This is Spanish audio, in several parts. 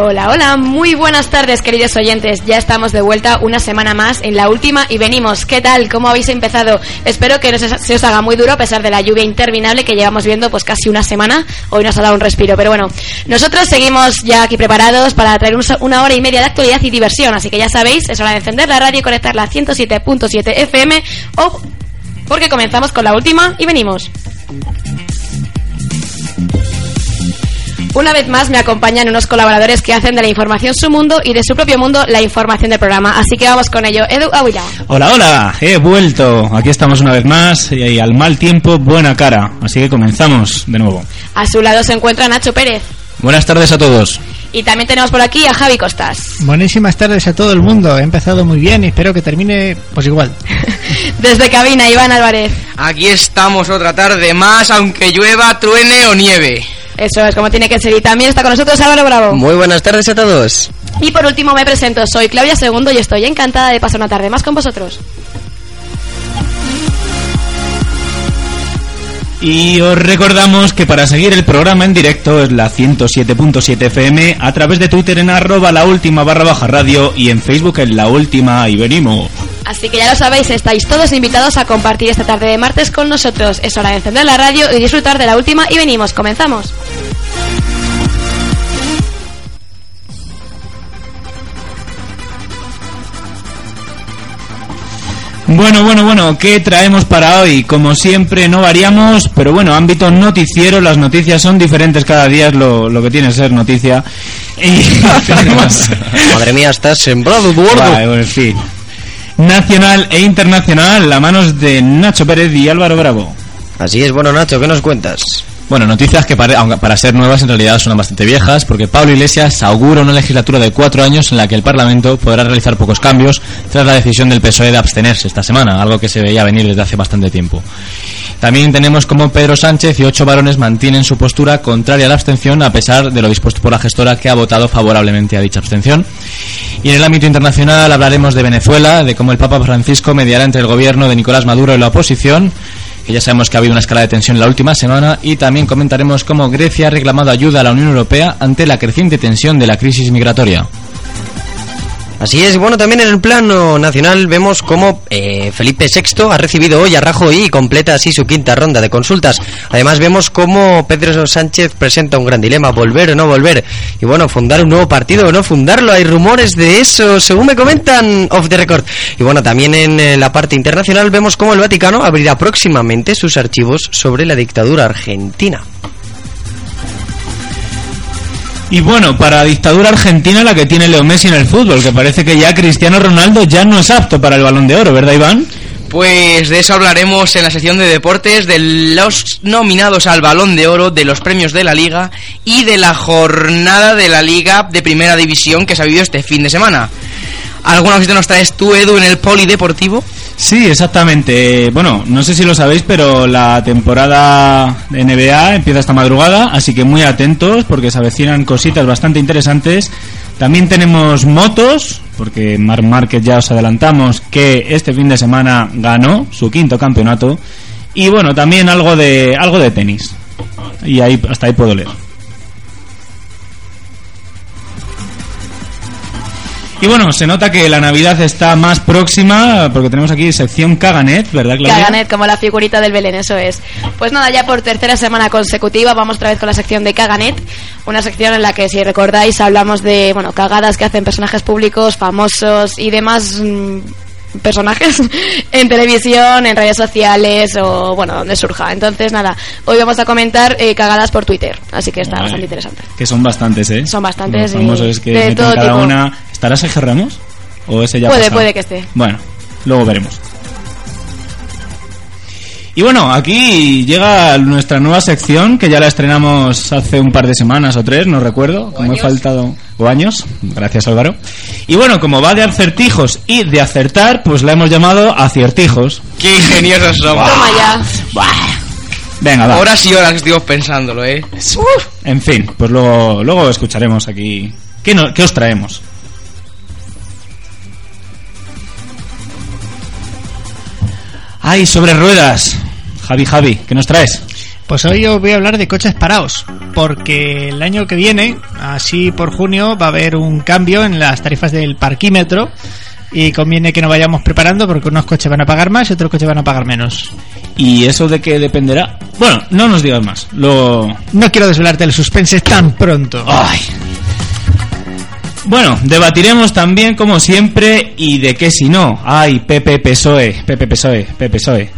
Hola, hola, muy buenas tardes queridos oyentes. Ya estamos de vuelta una semana más en la última y venimos. ¿Qué tal? ¿Cómo habéis empezado? Espero que no se, os haga muy duro a pesar de la lluvia interminable que llevamos viendo pues casi una semana. Hoy nos ha dado un respiro, pero bueno, nosotros seguimos ya aquí preparados para traer una hora y media de actualidad y diversión. Así que ya sabéis, es hora de encender la radio y conectarla a 107.7 FM o porque comenzamos con la última y venimos. Una vez más me acompañan unos colaboradores que hacen de la información su mundo y de su propio mundo la información del programa. Así que vamos con ello. Edu Aguila. Hola, hola, he vuelto. Aquí estamos una vez más y al mal tiempo buena cara. Así que comenzamos de nuevo. A su lado se encuentra Nacho Pérez. Buenas tardes a todos. Y también tenemos por aquí a Javi Costas. Buenísimas tardes a todo el mundo. He empezado muy bien y espero que termine pues igual. Desde cabina, Iván Álvarez. Aquí estamos otra tarde más, aunque llueva, truene o nieve. Eso es como tiene que ser. Y también está con nosotros Álvaro Bravo. Muy buenas tardes a todos. Y por último me presento, soy Claudia Segundo y estoy encantada de pasar una tarde más con vosotros. Y os recordamos que para seguir el programa en directo es la 107.7 FM a través de Twitter en arroba la última barra baja radio y en Facebook en la última y venimos. Así que ya lo sabéis, estáis todos invitados a compartir esta tarde de martes con nosotros. Es hora de encender la radio y disfrutar de la última y venimos. Comenzamos. Bueno, bueno, bueno, ¿qué traemos para hoy? Como siempre, no variamos, pero bueno, ámbito noticiero, las noticias son diferentes cada día, es lo, lo que tiene ser noticia. Y Madre mía, estás sembrado, gordo. en fin. Nacional e internacional, a manos de Nacho Pérez y Álvaro Bravo. Así es, bueno, Nacho, ¿qué nos cuentas? Bueno, noticias que para, para ser nuevas en realidad son bastante viejas, porque Pablo Iglesias augura una legislatura de cuatro años en la que el Parlamento podrá realizar pocos cambios tras la decisión del PSOE de abstenerse esta semana, algo que se veía venir desde hace bastante tiempo. También tenemos como Pedro Sánchez y ocho varones mantienen su postura contraria a la abstención a pesar de lo dispuesto por la gestora que ha votado favorablemente a dicha abstención. Y en el ámbito internacional hablaremos de Venezuela, de cómo el Papa Francisco mediará entre el gobierno de Nicolás Maduro y la oposición, que ya sabemos que ha habido una escala de tensión en la última semana, y también comentaremos cómo Grecia ha reclamado ayuda a la Unión Europea ante la creciente tensión de la crisis migratoria. Así es, bueno, también en el plano nacional vemos cómo eh, Felipe VI ha recibido hoy a Rajoy y completa así su quinta ronda de consultas. Además vemos cómo Pedro Sánchez presenta un gran dilema, volver o no volver. Y bueno, fundar un nuevo partido o no fundarlo, hay rumores de eso, según me comentan off the record. Y bueno, también en eh, la parte internacional vemos cómo el Vaticano abrirá próximamente sus archivos sobre la dictadura argentina. Y bueno, para dictadura argentina la que tiene Leo Messi en el fútbol, que parece que ya Cristiano Ronaldo ya no es apto para el balón de oro, ¿verdad Iván? Pues de eso hablaremos en la sección de deportes, de los nominados al balón de oro, de los premios de la liga y de la jornada de la liga de primera división que se ha vivido este fin de semana. ¿Alguna cosita nos traes tú, Edu, en el polideportivo? Sí, exactamente. Bueno, no sé si lo sabéis, pero la temporada de NBA empieza esta madrugada, así que muy atentos porque se avecinan cositas bastante interesantes. También tenemos motos, porque Mar Márquez ya os adelantamos que este fin de semana ganó su quinto campeonato. Y bueno, también algo de algo de tenis. Y ahí hasta ahí puedo leer. Y bueno, se nota que la Navidad está más próxima porque tenemos aquí sección Caganet, ¿verdad, Claudia? Caganet, como la figurita del Belén, eso es. Pues nada, ya por tercera semana consecutiva vamos otra vez con la sección de Caganet, una sección en la que, si recordáis, hablamos de, bueno, cagadas que hacen personajes públicos, famosos y demás mm, personajes en televisión, en redes sociales o, bueno, donde surja. Entonces, nada, hoy vamos a comentar eh, cagadas por Twitter, así que está Vale. bastante interesante. Que son bastantes, ¿eh? Son bastantes, Los famosos y es que de todo cada tipo. una... ¿Estará Sergio Ramos? ¿O ese ya Puede, pasado? puede que esté. Bueno, luego veremos. Y bueno, aquí llega nuestra nueva sección que ya la estrenamos hace un par de semanas o tres, no recuerdo, como he faltado o años, gracias Álvaro. Y bueno, como va de acertijos y de acertar, pues la hemos llamado aciertijos. Qué ingeniosos somos. Toma ya. Venga, va. Horas y horas estuvimos pensándolo, ¿eh? En fin, pues luego, luego escucharemos aquí. ¿Qué, no- qué os traemos? ¡Ay, sobre ruedas! Javi, Javi, ¿qué nos traes? Pues hoy os voy a hablar de coches parados, porque el año que viene, así por junio, va a haber un cambio en las tarifas del parquímetro y conviene que nos vayamos preparando porque unos coches van a pagar más y otros coches van a pagar menos. ¿Y eso de qué dependerá? Bueno, no nos digas más. Lo... No quiero desvelarte el suspense tan pronto. ¡Ay! Bueno, debatiremos también, como siempre, y de qué si no. ¡Ay, Pepe PSOE! Pepe PSOE, Pepe PSOE.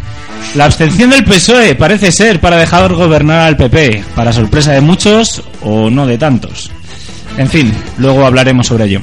La abstención del PSOE parece ser para dejar gobernar al PP, para sorpresa de muchos o no de tantos. En fin, luego hablaremos sobre ello.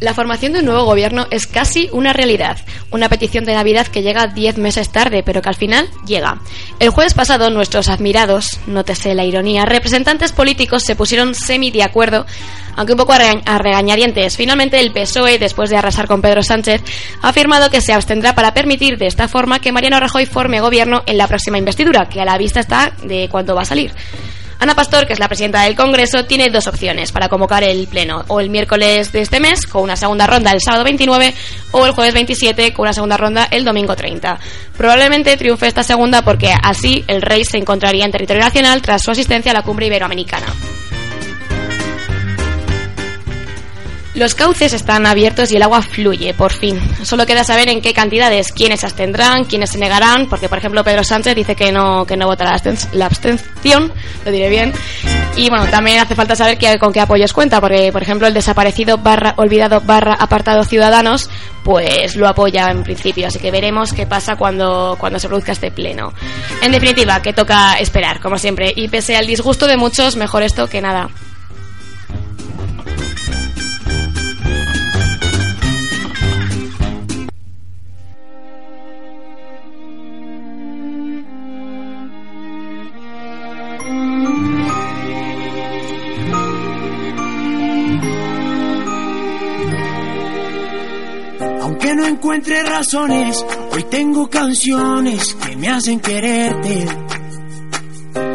La formación de un nuevo gobierno es casi una realidad, una petición de Navidad que llega 10 meses tarde, pero que al final llega. El jueves pasado, nuestros admirados, nótese la ironía, representantes políticos se pusieron semi de acuerdo, aunque un poco a, a regañadientes. Finalmente, el PSOE, después de arrasar con Pedro Sánchez, ha afirmado que se abstendrá para permitir de esta forma que Mariano Rajoy forme gobierno en la próxima investidura, que a la vista está de cuándo va a salir. Ana Pastor, que es la presidenta del Congreso, tiene dos opciones para convocar el Pleno. O el miércoles de este mes, con una segunda ronda el sábado 29, o el jueves 27, con una segunda ronda el domingo 30. Probablemente triunfe esta segunda porque así el rey se encontraría en territorio nacional tras su asistencia a la cumbre iberoamericana. Los cauces están abiertos y el agua fluye, por fin. Solo queda saber en qué cantidades, quiénes abstendrán, quiénes se negarán, porque por ejemplo Pedro Sánchez dice que no, que no votará la abstención, lo diré bien. Y bueno, también hace falta saber que- con qué apoyos cuenta, porque por ejemplo el desaparecido barra olvidado barra apartado Ciudadanos, pues lo apoya en principio, así que veremos qué pasa cuando, cuando se produzca este pleno. En definitiva, que toca esperar, como siempre, y pese al disgusto de muchos, mejor esto que nada. Encuentre razones, hoy tengo canciones que me hacen quererte.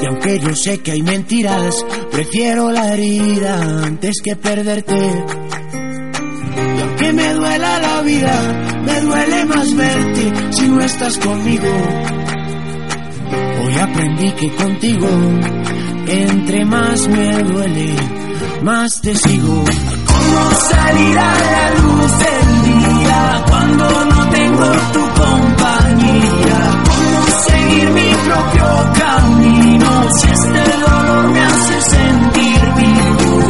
Y aunque yo sé que hay mentiras, prefiero la herida antes que perderte. Y aunque me duela la vida, me duele más verte si no estás conmigo. Hoy aprendí que contigo, entre más me duele, más te sigo. ¿Cómo salir a la luz cuando no tengo tu compañía? ¿Cómo seguir mi propio camino si este dolor me hace sentir vivo?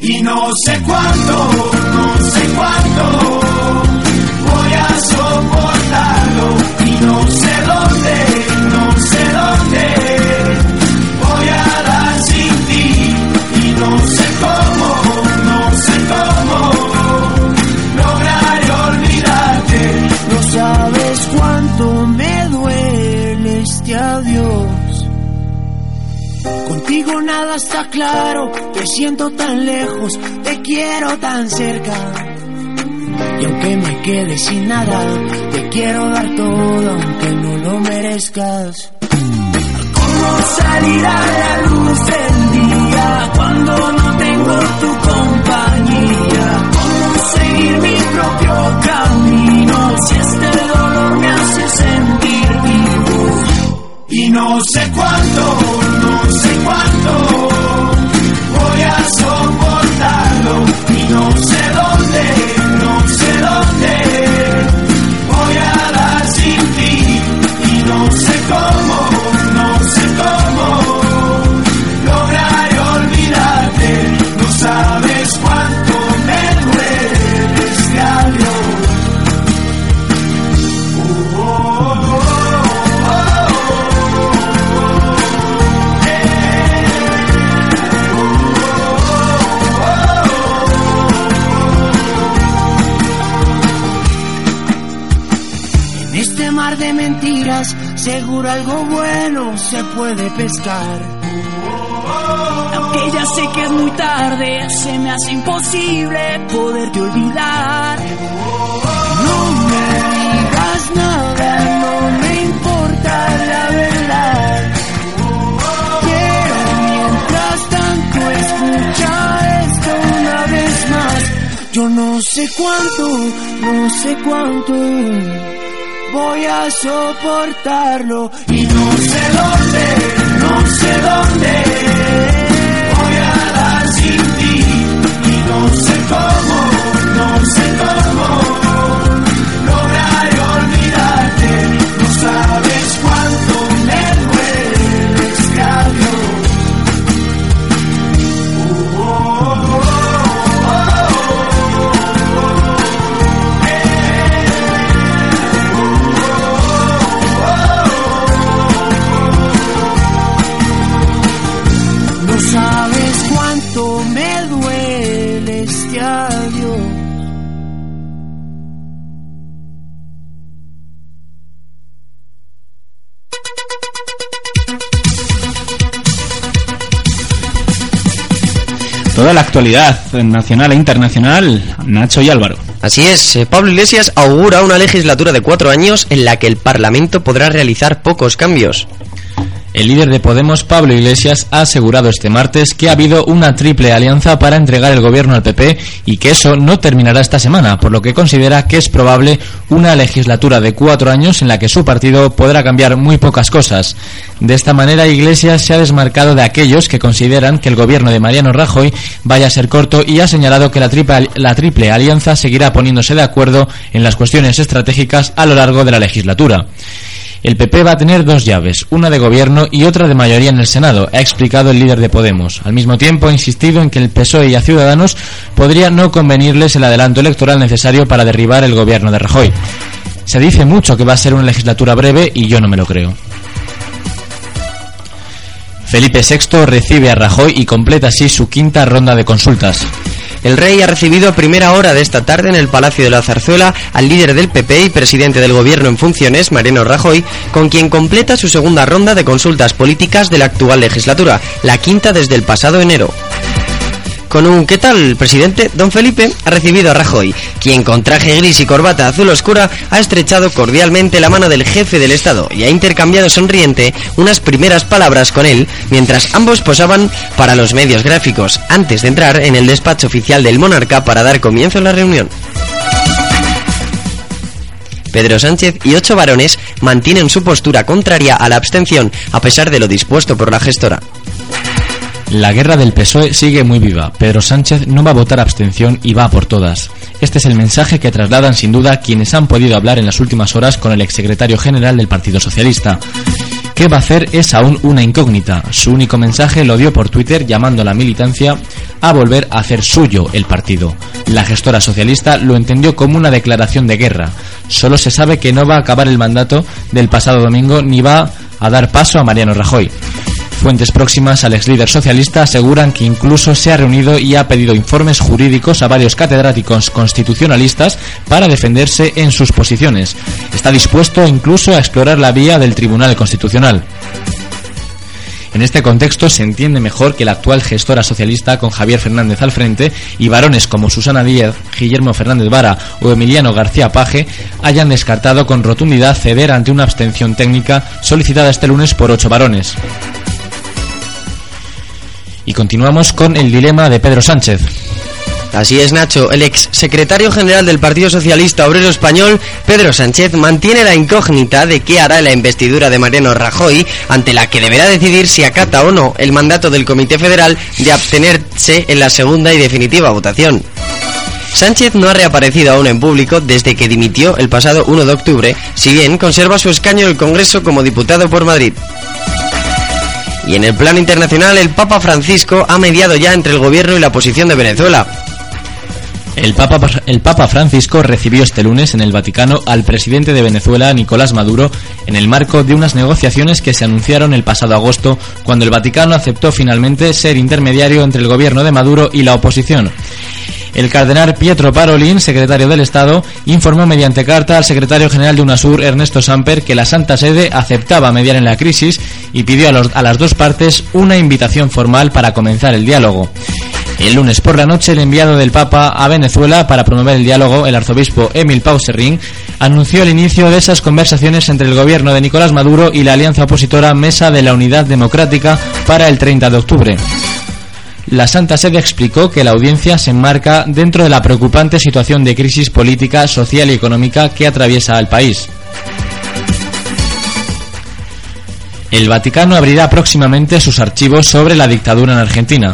Y no sé cuándo, no sé cuándo te siento tan lejos, te quiero tan cerca. Y aunque me quede sin nada, te quiero dar todo aunque no lo merezcas. ¿Cómo salir a la luz del día día cuando no tengo tu compañía. Cómo seguir mi propio camino si este dolor me hace sentir vivo. Y no sé cuánto, no sé cuánto seguro algo bueno se puede pescar. Aunque ya sé que es muy tarde, se me hace imposible poderte olvidar. No me digas nada, no me importa la verdad. Quiero mientras tanto escuchar esto una vez más. Yo no sé cuánto, no sé cuánto voy a soportarlo y no sé dónde, no sé dónde actualidad nacional e internacional, Nacho y Álvaro. Así es, eh, Pablo Iglesias augura una legislatura de cuatro años en la que el Parlamento podrá realizar pocos cambios. El líder de Podemos, Pablo Iglesias, ha asegurado este martes que ha habido una triple alianza para entregar el gobierno al PP y que eso no terminará esta semana, por lo que considera que es probable una legislatura de cuatro años en la que su partido podrá cambiar muy pocas cosas. De esta manera, Iglesias se ha desmarcado de aquellos que consideran que el gobierno de Mariano Rajoy vaya a ser corto y ha señalado que la triple, la triple alianza seguirá poniéndose de acuerdo en las cuestiones estratégicas a lo largo de la legislatura. El PP va a tener dos llaves, una de gobierno y otra de mayoría en el Senado, ha explicado el líder de Podemos. Al mismo tiempo ha insistido en que el PSOE y a Ciudadanos podría no convenirles el adelanto electoral necesario para derribar el gobierno de Rajoy. Se dice mucho que va a ser una legislatura breve y yo no me lo creo. Felipe VI recibe a Rajoy y completa así su quinta ronda de consultas. El rey ha recibido a primera hora de esta tarde en el Palacio de la Zarzuela al líder del PP y presidente del gobierno en funciones, Mariano Rajoy, con quien completa su segunda ronda de consultas políticas de la actual legislatura, la quinta desde el pasado enero. Con un ¿qué tal, presidente? Don Felipe ha recibido a Rajoy, quien con traje gris y corbata azul oscura ha estrechado cordialmente la mano del jefe del Estado y ha intercambiado sonriente unas primeras palabras con él mientras ambos posaban para los medios gráficos antes de entrar en el despacho oficial del monarca para dar comienzo a la reunión. Pedro Sánchez y ocho varones mantienen su postura contraria a la abstención a pesar de lo dispuesto por la gestora. La guerra del PSOE sigue muy viva. Pedro Sánchez no va a votar abstención y va por todas. Este es el mensaje que trasladan sin duda quienes han podido hablar en las últimas horas con el exsecretario general del Partido Socialista. ¿Qué va a hacer es aún una incógnita? Su único mensaje lo dio por Twitter llamando a la militancia a volver a hacer suyo el partido. La gestora socialista lo entendió como una declaración de guerra. Solo se sabe que no va a acabar el mandato del pasado domingo ni va a dar paso a Mariano Rajoy. Fuentes próximas al ex líder socialista aseguran que incluso se ha reunido y ha pedido informes jurídicos a varios catedráticos constitucionalistas para defenderse en sus posiciones. Está dispuesto incluso a explorar la vía del Tribunal Constitucional. En este contexto se entiende mejor que la actual gestora socialista con Javier Fernández al frente y varones como Susana Díaz, Guillermo Fernández Vara o Emiliano García Paje hayan descartado con rotundidad ceder ante una abstención técnica solicitada este lunes por ocho varones. Y continuamos con el dilema de Pedro Sánchez. Así es, Nacho. El ex secretario general del Partido Socialista Obrero Español, Pedro Sánchez, mantiene la incógnita de qué hará la investidura de Mariano Rajoy, ante la que deberá decidir si acata o no el mandato del Comité Federal de abstenerse en la segunda y definitiva votación. Sánchez no ha reaparecido aún en público desde que dimitió el pasado 1 de octubre, si bien conserva su escaño en el Congreso como diputado por Madrid. Y en el plano internacional, el Papa Francisco ha mediado ya entre el gobierno y la oposición de Venezuela. El Papa, el Papa Francisco recibió este lunes en el Vaticano al presidente de Venezuela, Nicolás Maduro, en el marco de unas negociaciones que se anunciaron el pasado agosto, cuando el Vaticano aceptó finalmente ser intermediario entre el gobierno de Maduro y la oposición. El cardenal Pietro Parolin, secretario del Estado, informó mediante carta al secretario general de UNASUR, Ernesto Samper, que la Santa Sede aceptaba mediar en la crisis y pidió a, a las dos partes una invitación formal para comenzar el diálogo. El lunes por la noche, el enviado del Papa a Venezuela para promover el diálogo, el arzobispo Emil Pauserring, anunció el inicio de esas conversaciones entre el gobierno de Nicolás Maduro y la alianza opositora Mesa de la Unidad Democrática para el 30 de octubre. La Santa Sede explicó que la audiencia se enmarca dentro de la preocupante situación de crisis política, social y económica que atraviesa al país. El Vaticano abrirá próximamente sus archivos sobre la dictadura en Argentina.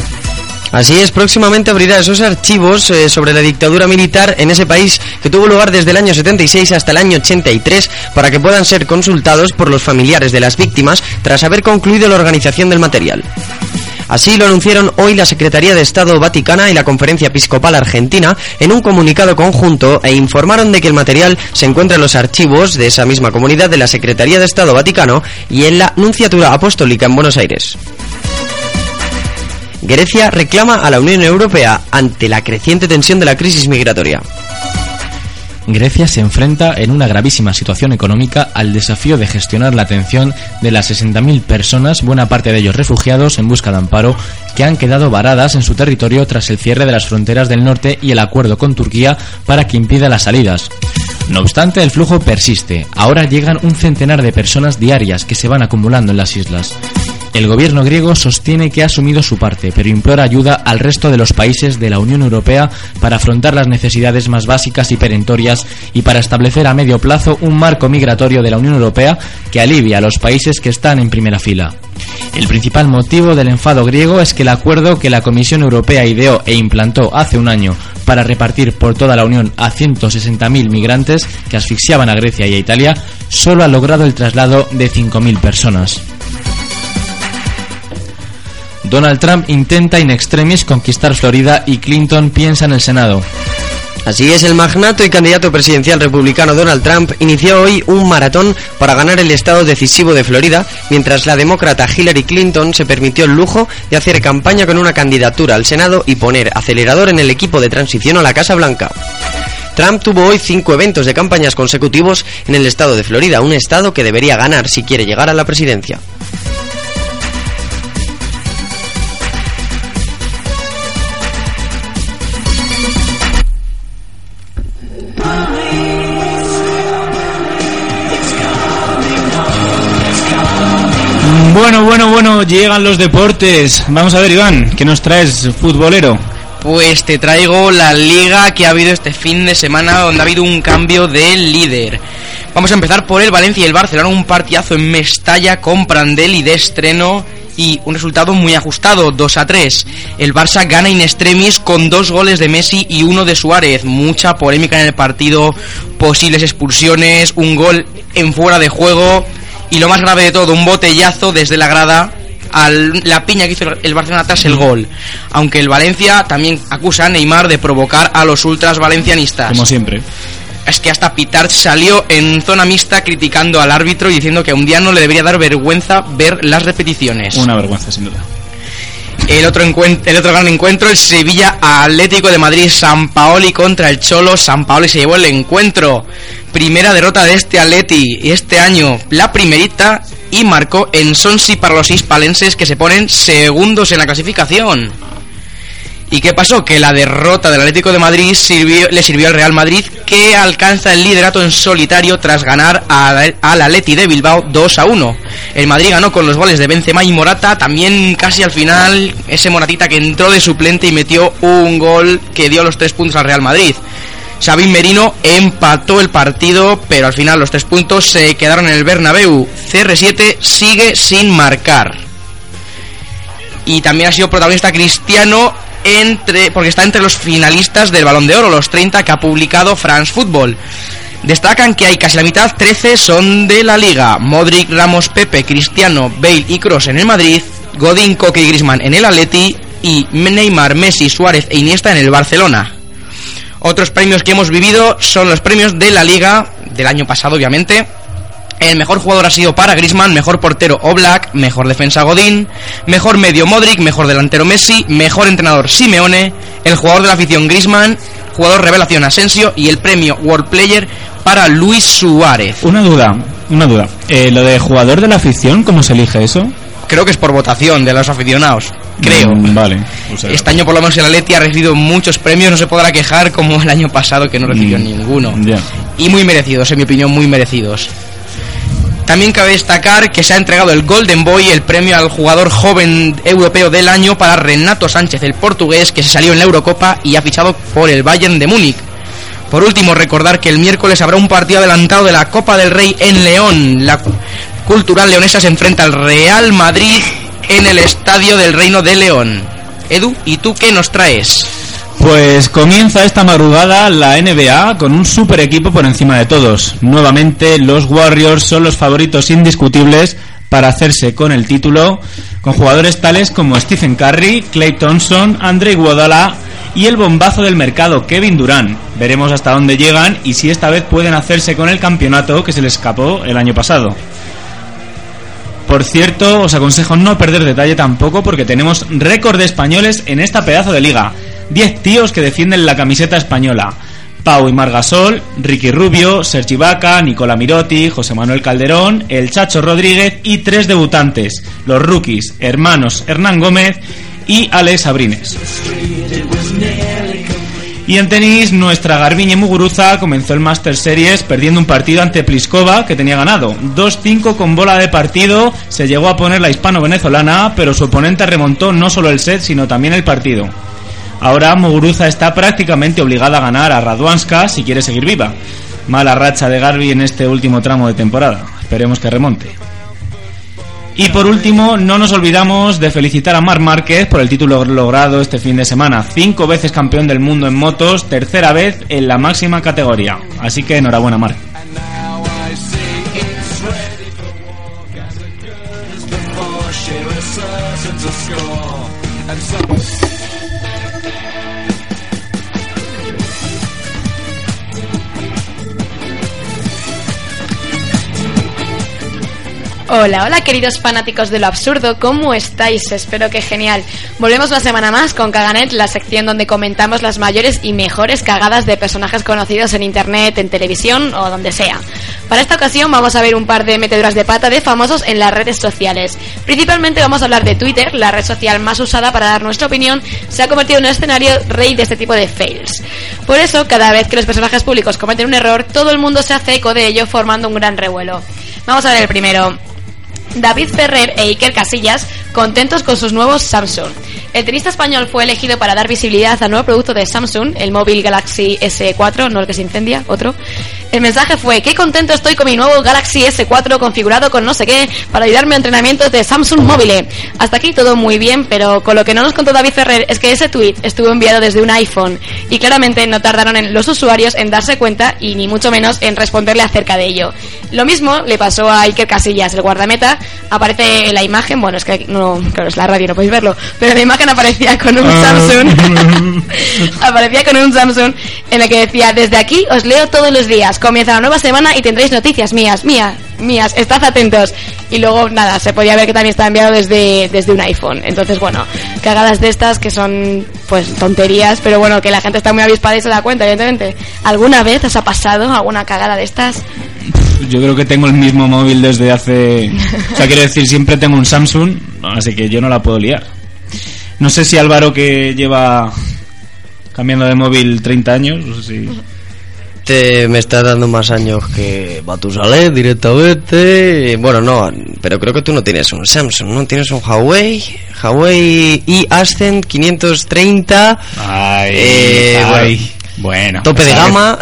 Así es, próximamente abrirá esos archivos eh, sobre la dictadura militar en ese país que tuvo lugar desde el año 76 hasta el año 83 para que puedan ser consultados por los familiares de las víctimas tras haber concluido la organización del material. Así lo anunciaron hoy la Secretaría de Estado Vaticana y la Conferencia Episcopal Argentina en un comunicado conjunto e informaron de que el material se encuentra en los archivos de esa misma comunidad de la Secretaría de Estado Vaticano y en la Nunciatura Apostólica en Buenos Aires. Grecia reclama a la Unión Europea ante la creciente tensión de la crisis migratoria. Grecia se enfrenta en una gravísima situación económica al desafío de gestionar la atención de las 60.000 personas, buena parte de ellos refugiados en busca de amparo, que han quedado varadas en su territorio tras el cierre de las fronteras del norte y el acuerdo con Turquía para que impida las salidas. No obstante, el flujo persiste. Ahora llegan un centenar de personas diarias que se van acumulando en las islas. El gobierno griego sostiene que ha asumido su parte, pero implora ayuda al resto de los países de la Unión Europea para afrontar las necesidades más básicas y perentorias y para establecer a medio plazo un marco migratorio de la Unión Europea que alivie a los países que están en primera fila. El principal motivo del enfado griego es que el acuerdo que la Comisión Europea ideó e implantó hace un año para repartir por toda la Unión a 160.000 migrantes que asfixiaban a Grecia y a Italia solo ha logrado el traslado de 5.000 personas. Donald Trump intenta in extremis conquistar Florida y Clinton piensa en el Senado. Así es, el magnato y candidato presidencial republicano Donald Trump inició hoy un maratón para ganar el estado decisivo de Florida, mientras la demócrata Hillary Clinton se permitió el lujo de hacer campaña con una candidatura al Senado y poner acelerador en el equipo de transición a la Casa Blanca. Trump tuvo hoy cinco eventos de campañas consecutivos en el estado de Florida, un estado que debería ganar si quiere llegar a la presidencia. Llegan los deportes. Vamos a ver, Iván, ¿qué nos traes, futbolero? Pues te traigo la liga que ha habido este fin de semana donde ha habido un cambio de líder. Vamos a empezar por el Valencia y el Barcelona, un partidazo en Mestalla con Prandelli de estreno y un resultado muy ajustado, 2 a 3. El Barça gana in extremis con dos goles de Messi y uno de Suárez. Mucha polémica en el partido, posibles expulsiones, un gol en fuera de juego y lo más grave de todo, un botellazo desde la grada a la piña que hizo el Barcelona tras el gol. Aunque el Valencia también acusa a Neymar de provocar a los ultras valencianistas. Como siempre. Es que hasta Pitar salió en zona mixta criticando al árbitro y diciendo que a un día no le debería dar vergüenza ver las repeticiones. Una vergüenza, sin duda. El otro, el otro gran encuentro, el Sevilla Atlético de Madrid, San Paoli contra el Cholo. San Paoli se llevó el encuentro. Primera derrota de este Atleti este año, la primerita, y marcó en Sonsi para los hispalenses que se ponen segundos en la clasificación. ¿Y qué pasó? Que la derrota del Atlético de Madrid le sirvió al Real Madrid que alcanza el liderato en solitario tras ganar al, al Atleti de Bilbao 2 a 1. El Madrid ganó con los goles de Benzema y Morata, también casi al final ese Moratita que entró de suplente y metió un gol que dio los tres puntos al Real Madrid. Xavi Merino empató el partido, pero al final los tres puntos se quedaron en el Bernabéu. CR7 sigue sin marcar. Y también ha sido protagonista Cristiano entre porque está entre los finalistas del Balón de Oro, los 30 que ha publicado France Football. Destacan que hay casi la mitad, 13 son de la liga. Modric, Ramos, Pepe, Cristiano, Bale y Cross en el Madrid, Godín, Coque y Grisman en el Atleti y Neymar, Messi, Suárez e Iniesta en el Barcelona. Otros premios que hemos vivido son los premios de la liga del año pasado, obviamente. El mejor jugador ha sido para Grisman, mejor portero Oblak, mejor defensa Godín, mejor medio Modric, mejor delantero Messi, mejor entrenador Simeone, el jugador de la afición Grisman, jugador revelación Asensio y el premio World Player para Luis Suárez. Una duda, una duda. Eh, lo de jugador de la afición, ¿cómo se elige eso? Creo que es por votación de los aficionados. Creo. Mm, vale. O sea, Este año por lo menos el Atleti ha recibido muchos premios, no se podrá quejar como el año pasado que no recibió Mm, ninguno. ya. Y muy merecidos, en mi opinión, muy merecidos. También cabe destacar que se ha entregado el Golden Boy, el premio al jugador joven europeo del año para Renato Sánchez, el portugués que se salió en la Eurocopa y ha fichado por el Bayern de Múnich. Por último, recordar que el miércoles habrá un partido adelantado de la Copa del Rey en León. La Cultural Leonesa se enfrenta al Real Madrid en el Estadio del Reino de León. Edu, ¿y tú qué nos traes? Pues comienza esta madrugada la NBA con un super equipo por encima de todos. Nuevamente los Warriors son los favoritos indiscutibles para hacerse con el título, con jugadores tales como Stephen Curry, Clay Thompson, Andre Iguodala y el bombazo del mercado Kevin Durant. Veremos hasta dónde llegan y si esta vez pueden hacerse con el campeonato que se les escapó el año pasado. Por cierto, os aconsejo no perder detalle tampoco porque tenemos récord de españoles en esta pedazo de liga. 10 tíos que defienden la camiseta española. Pau y Margasol, Ricky Rubio, Sergi Vaca, Nicola Mirotti, José Manuel Calderón, El Chacho Rodríguez y tres debutantes, los rookies, hermanos Hernán Gómez y Alex Abrines. Y en tenis, nuestra Garbiñe Muguruza comenzó el Master Series perdiendo un partido ante Pliskova que tenía ganado. 2-5 con bola de partido, se llegó a poner la hispano-venezolana, pero su oponente remontó no solo el set, sino también el partido. Ahora Muguruza está prácticamente obligada a ganar a Radwanska si quiere seguir viva. Mala racha de Garbi en este último tramo de temporada. Esperemos que remonte. Y por último, no nos olvidamos de felicitar a Marc Márquez por el título logrado este fin de semana. Cinco veces campeón del mundo en motos, tercera vez en la máxima categoría. Así que enhorabuena, Marc. Hola, hola queridos fanáticos de lo absurdo, ¿cómo estáis? Espero que genial. Volvemos una semana más con Caganet, la sección donde comentamos las mayores y mejores cagadas de personajes conocidos en internet, en televisión o donde sea. Para esta ocasión vamos a ver un par de meteduras de pata de famosos en las redes sociales. Principalmente vamos a hablar de Twitter, la red social más usada para dar nuestra opinión, se ha convertido en un escenario rey de este tipo de fails. Por eso, cada vez que los personajes públicos cometen un error, todo el mundo se hace eco de ello formando un gran revuelo. Vamos a ver el primero. David Ferrer e Iker Casillas contentos con sus nuevos Samsung. El tenista español fue elegido para dar visibilidad al nuevo producto de Samsung, el móvil Galaxy S4, no el que se incendia, otro. El mensaje fue, qué contento estoy con mi nuevo Galaxy S4 configurado con no sé qué para ayudarme a entrenamientos de Samsung Mobile. Hasta aquí todo muy bien, pero con lo que no nos contó David Ferrer es que ese tweet estuvo enviado desde un iPhone y claramente no tardaron en los usuarios en darse cuenta y ni mucho menos en responderle acerca de ello. Lo mismo le pasó a Iker Casillas, el guardameta, aparece en la imagen, bueno, es que no, claro, es la radio, no podéis verlo, pero la imagen aparecía con un Samsung, aparecía con un Samsung en el que decía, desde aquí os leo todos los días, comienza la nueva semana y tendréis noticias mías, mías, mías, estad atentos. Y luego, nada, se podía ver que también está enviado desde, desde un iPhone. Entonces, bueno, cagadas de estas que son, pues, tonterías, pero bueno, que la gente está muy avispada y se da cuenta, evidentemente. ¿Alguna vez os ha pasado alguna cagada de estas? Yo creo que tengo el mismo móvil desde hace... O sea, quiero decir, siempre tengo un Samsung, así que yo no la puedo liar. No sé si Álvaro que lleva cambiando de móvil 30 años, no si... Te me está dando más años que Batusalet directamente. Bueno, no, pero creo que tú no tienes un Samsung, ¿no? Tienes un Huawei. Huawei i Ascend 530. Ay, Eh, ay. Bueno. Tope de gama.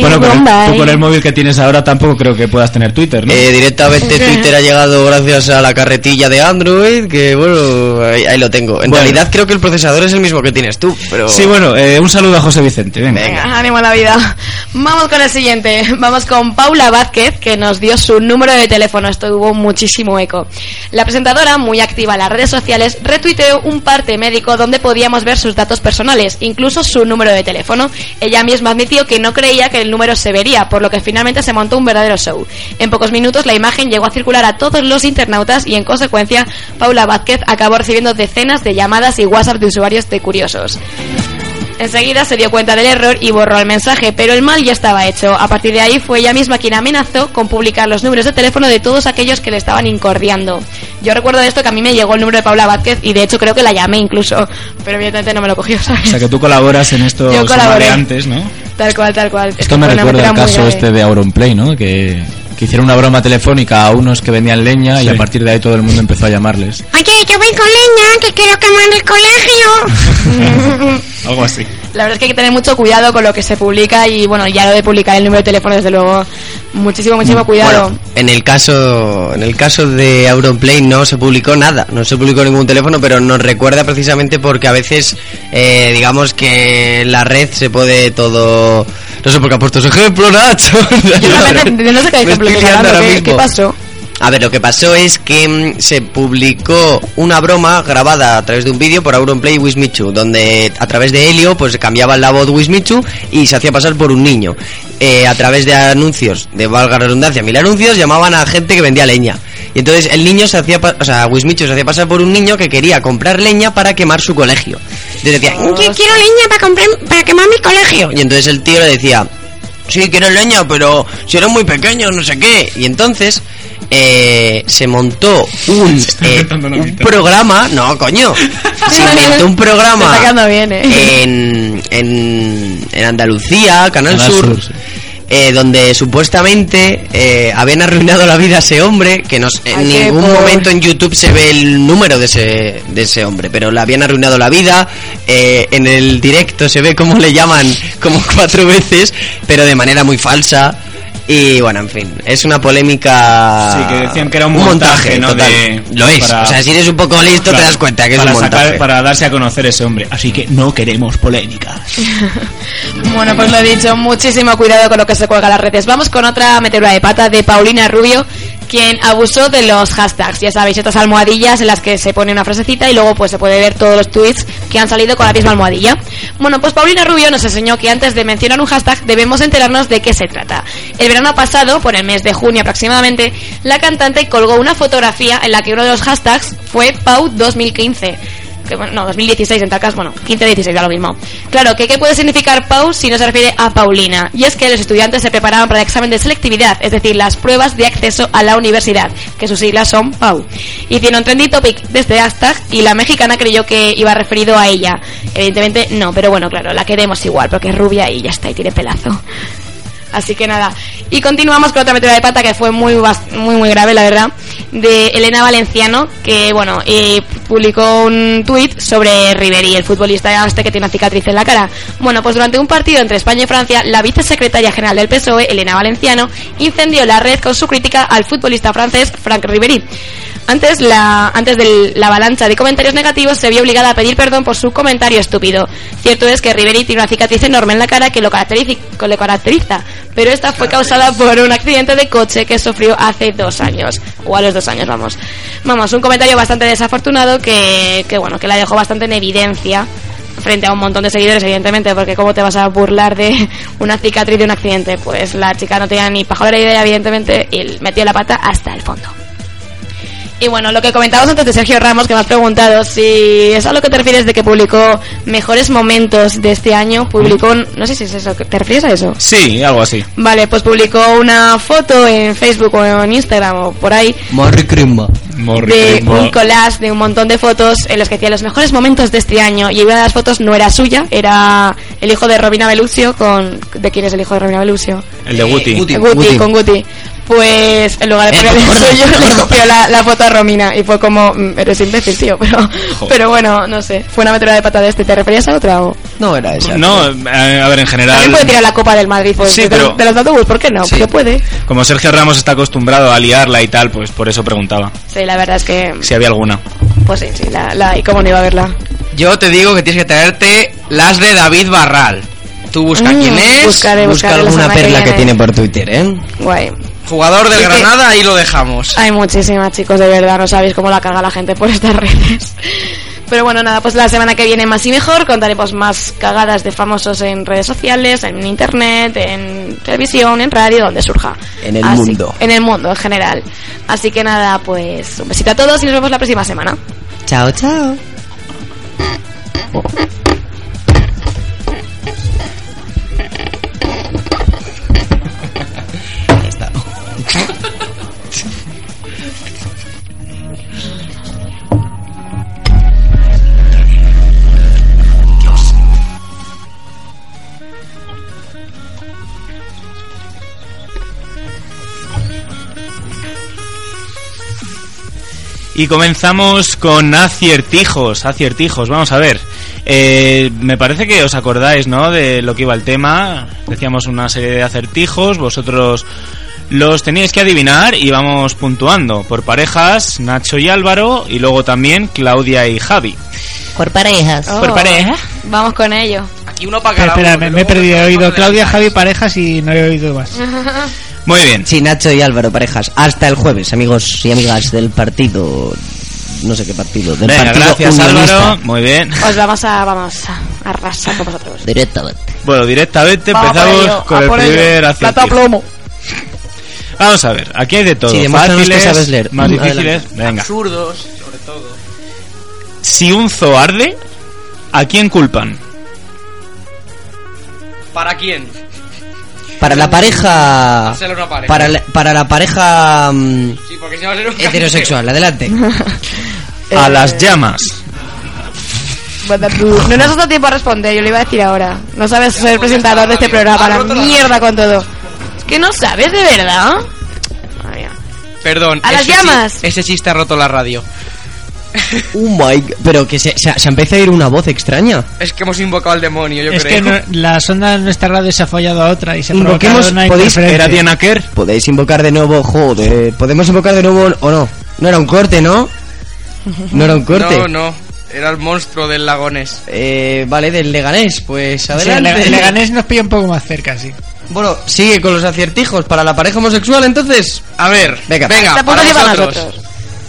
Bueno, con el, tú con el móvil que tienes ahora tampoco creo que puedas tener Twitter, ¿no? Eh, directamente Twitter ha llegado gracias a la carretilla de Android, que bueno, ahí, ahí lo tengo. En Bueno. realidad creo que el procesador es el mismo que tienes tú, pero... Sí, bueno, eh, un saludo a José Vicente. Venga. Venga, ánimo a la vida. Vamos con el siguiente. Vamos con Paula Vázquez, que nos dio su número de teléfono. Esto tuvo muchísimo eco. La presentadora, muy activa en las redes sociales, retuiteó un parte médico donde podíamos ver sus datos personales, incluso su número de teléfono. Ella misma admitió que no creía que el número se vería, por lo que finalmente se montó un verdadero show. En pocos minutos la imagen llegó a circular a todos los internautas y en consecuencia Paula Vázquez acabó recibiendo decenas de llamadas y WhatsApp de usuarios de curiosos. Enseguida se dio cuenta del error y borró el mensaje, pero el mal ya estaba hecho. A partir de ahí fue ella misma quien amenazó con publicar los números de teléfono de todos aquellos que le estaban incordiando. Yo recuerdo de esto que a mí me llegó el número de Paula Vázquez y de hecho creo que la llamé incluso, pero evidentemente no me lo cogió, ¿sabes? O sea que tú colaboras en estos Yo colaboré. antes, ¿no? Tal cual, tal cual. Es Esto me recuerda al caso este de Auronplay, ¿no? Que, que hicieron una broma telefónica a unos que vendían leña y a partir de ahí todo el mundo empezó a llamarles. Oye, yo voy con leña, que quiero quemar el colegio. Algo así. La verdad es que hay que tener mucho cuidado con lo que se publica y bueno, ya lo de publicar el número de teléfono, desde luego, muchísimo, muchísimo cuidado. Bueno, en el caso en el caso de Auronplay no se publicó nada, no se publicó ningún teléfono, pero nos recuerda precisamente porque a veces eh, digamos que en la red se puede todo no sé por qué ha puesto ese ejemplo, Nacho. Yo realmente no sé qué ejemplo A ver, lo que pasó es que mm, se publicó una broma grabada a través de un vídeo por Auronplay y Wismichu, donde a través de Helio pues cambiaba la voz Wismichu y se hacía pasar por un niño. Eh, a través de anuncios, de valga redundancia, mil anuncios, llamaban a gente que vendía leña. Y entonces el niño se hacía, o sea, Wismichu se hacía pasar por un niño que quería comprar leña para quemar su colegio. Entonces decía, Yo quiero leña para, comprar, para quemar mi colegio. y entonces el tío le decía, sí, quiero leña, pero si eres muy pequeño, no sé qué. Y entonces eh, se montó un, eh, un programa, no, coño, se inventó un programa bien, ¿eh? en, en, en Andalucía, Canal, Canal Sur, Sur, sí. Eh, donde supuestamente eh, habían arruinado la vida a ese hombre, que nos, en Ay, ningún momento en YouTube se ve el número de ese, de ese hombre, pero le habían arruinado la vida, eh, en el directo se ve cómo le llaman como cuatro veces, pero de manera muy falsa. Y bueno, en fin, es una polémica. Sí, que decían que era un montaje, ¿no? total. De- Lo es. para- O sea, si eres un poco listo, Claro, te das cuenta que es para un montaje. sacar- para darse a conocer ese hombre. Así que no queremos polémicas. Bueno, pues lo he dicho, muchísimo cuidado con lo que se cuelga a las redes. Vamos con otra metedura de pata de Paulina Rubio, quien abusó de los hashtags. Ya sabéis, estas almohadillas en las que se pone una frasecita y luego pues se puede ver todos los tweets que han salido con la misma almohadilla. Bueno, pues Paulina Rubio nos enseñó que antes de mencionar un hashtag debemos enterarnos de qué se trata. El verano pasado, por el mes de junio aproximadamente, la cantante colgó una fotografía en la que uno de los hashtags fue Pau 2015 que, bueno, no, 2016 en tal caso, bueno, 15-16 da lo mismo. Claro, que ¿qué puede significar PAU si no se refiere a Paulina? Y es que los estudiantes se preparaban para el examen de selectividad, es decir, las pruebas de acceso a la universidad, que sus siglas son PAU. Hicieron trendy topic de este hashtag y la mexicana creyó que iba referido a ella. Evidentemente no, pero bueno, claro, la queremos igual, porque es rubia y ya está, y tiene pelazo. Así que nada. Y continuamos con otra metida de pata que fue muy, muy, muy grave, la verdad, de Elena Valenciano, que, bueno, eh, publicó un tuit sobre Ribery, el futbolista este que tiene una cicatriz en la cara. Bueno, pues durante un partido entre España y Francia, la vicesecretaria general del PSOE, Elena Valenciano, incendió la red con su crítica al futbolista francés Franck Ribery. Antes, la, antes de la avalancha de comentarios negativos, se vio obligada a pedir perdón por su comentario estúpido. Cierto es que Ribery tiene una cicatriz enorme en la cara que lo caracteriza, que lo caracteriza, pero esta fue causada por un accidente de coche que sufrió hace dos años, o a los dos años, vamos. Vamos, un comentario bastante desafortunado que, que bueno, que la dejó bastante en evidencia frente a un montón de seguidores, evidentemente, porque cómo te vas a burlar de una cicatriz de un accidente. Pues la chica no tenía ni pajolera idea, evidentemente, y metió la pata hasta el fondo. Y bueno, lo que comentábamos antes de Sergio Ramos, que me has preguntado si es a lo que te refieres de que publicó mejores momentos de este año, publicó, no sé si es eso, ¿te refieres a eso? Sí, algo así. Vale, pues publicó una foto en Facebook o en Instagram o por ahí Morri Crimba. de un collage de un montón de fotos en los que decía los mejores momentos de este año y una de las fotos no era suya, era el hijo de Robina Beluccio con... ¿De quién es el hijo de Robina Belucio? El de Guti. Guti. Guti, Guti. con Guti. Pues en lugar de Eh, ponerle el suyo, le copió la, la foto a Romina y fue como, "Mm, eres imbécil, tío, pero, pero bueno, no sé, fue una metedura de pata de este. ¿Te referías a otra o...? No era esa. No, a ver, en general. También puede tirar la copa del Madrid pues, Sí, de, pero- de los autobús, ¿por qué no? Sí. Porque puede. Como Sergio Ramos está acostumbrado a liarla y tal, pues por eso preguntaba Sí, la verdad es que, si había alguna. pues sí, sí, la, la, y cómo no iba a verla. Yo te digo que tienes que traerte las de David Barral. Tú busca Mm, quién es, buscaré, alguna perla que tiene por Twitter, ¿eh? Guay. jugador del Granada, ahí lo dejamos. Hay muchísimas, chicos, de verdad, no sabéis cómo la caga la gente por estas redes. Pero bueno, nada, pues la semana que viene más y mejor contaremos más cagadas de famosos en redes sociales, en internet, en televisión, en radio, donde surja. En el Así- mundo. En el mundo en general. Así que nada, pues un besito a todos y nos vemos la próxima semana. Chao, chao. Y comenzamos con aciertijos, aciertijos, vamos a ver. Eh, me parece que os acordáis, ¿no? De lo que iba el tema. Decíamos una serie de acertijos, vosotros los teníais que adivinar y vamos puntuando por parejas, Nacho y Álvaro, y luego también Claudia y Javi. Por parejas. Oh, Por pareja. Vamos con ello. Aquí uno para cada espera, uno, me, que me he perdido. He oído Claudia, Javi, parejas y no he oído más. Muy bien. Sí, Nacho y Álvaro, parejas. Hasta el jueves, amigos y amigas del partido. No sé qué partido. Del Venga, partido gracias unionista. Álvaro. Muy bien. Os vamos a, vamos a arrasar con vosotros. Directamente. Bueno, directamente Vamos por empezamos ello, con a el por ello. primer Plata acertijo. plomo. Vamos a ver, aquí hay de todo. Sí, demuéstranos que Fáciles, sabes leer. más Mm, difíciles. adelante. Venga. absurdos, sobre todo. Si un zoo arde, ¿a quién culpan? ¿Para quién? Para la pareja. Hacerle una pareja. Para la, para la pareja mm, Sí, porque si no va a ser un heterosexual. Adelante. A las llamas. No nos has dado tiempo a responder, yo le iba a decir ahora. No sabes ser el presentador de este programa, la mierda con todo. Es que no sabes de verdad. Perdón. ¡A las llamas! ese chiste ha roto la radio. Oh my. Pero que se, se, se empieza a ir una voz extraña. Es que hemos invocado al demonio, yo es creo. que no- la sonda de nuestra radio se ha follado a otra y se ha Invoquemos, una podéis-. ¿Era Diana Kerr? Podéis invocar de nuevo, joder. ¿Podemos invocar de nuevo o no? No era un corte, ¿no? No era un corte. No, no. Era el monstruo del lagones. Eh, vale, del Leganés, pues Sí, el, adelante. el Leganés nos pilla un poco más cerca, sí. Bueno, sigue con los aciertijos para la pareja homosexual, entonces. A ver, Venga. venga, para apuntas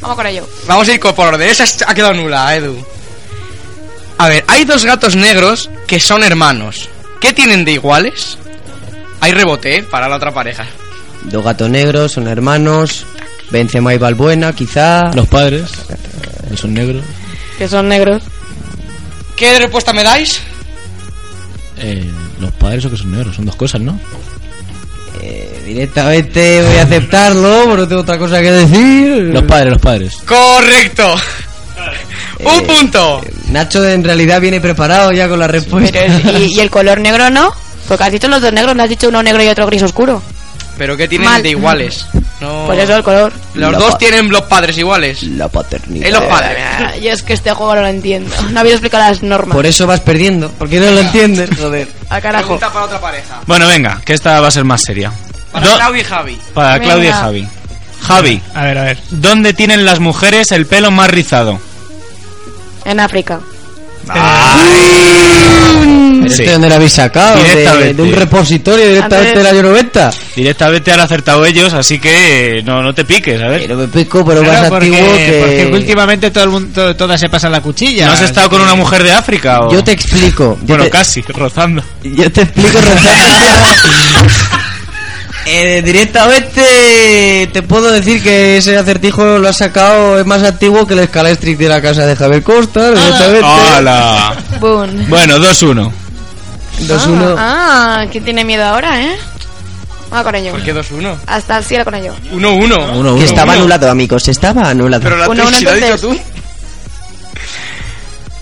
Vamos con ello. Vamos a ir con- por orden. Esa es- ha quedado nula, Edu. A ver, hay dos gatos negros que son hermanos. ¿Qué tienen de iguales? Hay rebote, ¿eh? Para la otra pareja. Dos gatos negros, son hermanos. Benzema y Balbuena, quizá. Los padres. que Son negros. Que son negros. ¿Qué respuesta me dais? Eh, los padres o que son negros. Son dos cosas, ¿no? Eh, directamente voy a aceptarlo, porque no tengo otra cosa que decir. Los padres, los padres. Correcto. Un Eh, punto. Nacho en realidad viene preparado ya con la respuesta. Pero, ¿y, y el color negro no? Porque has dicho los dos negros, no has dicho uno negro y otro gris oscuro. ¿Pero qué tienen Mal. de iguales? No. Pues eso, el color. Los La dos tienen los padres iguales. La paternidad. Es los padres. Ah, Yo es que este juego no lo entiendo. No habéis explicado las normas. Por eso vas perdiendo, porque no lo entiendes, joder. Al carajo. Pregunta para otra pareja. Bueno, venga, que esta va a ser más seria. Para Do- Claudia y Javi. para Venga. Claudia y Javi. Javi, A ver, a ver. ¿dónde tienen las mujeres el pelo más rizado? En África. ¿Pero Sí. este dónde lo habéis sacado? ¿De, Directamente. de un repositorio directamente del año 90? Directamente han acertado ellos, así que no, no te piques, a ver. Pero me pico, pero Claro, más porque, antiguo que... porque últimamente todo el mundo, todas se pasan la cuchilla. ¿No has estado con que- una mujer de África? O... Yo te explico. Yo Bueno, te, casi, rozando. yo te explico Rosario. Eh, directamente te puedo decir que ese acertijo lo ha sacado, es más antiguo que el Scalestric de la casa de Javier Costa. Directamente. ¡Hala! Boom. Bueno, 2-1. 2-1. Ah, ¿quién tiene miedo ahora, eh? Va con ello. ¿Por qué 2-1? Hasta el cielo con ello. 1-1. Que estaba anulado, amigos, estaba anulado. Pero la Uno, uno, lo has dicho tú.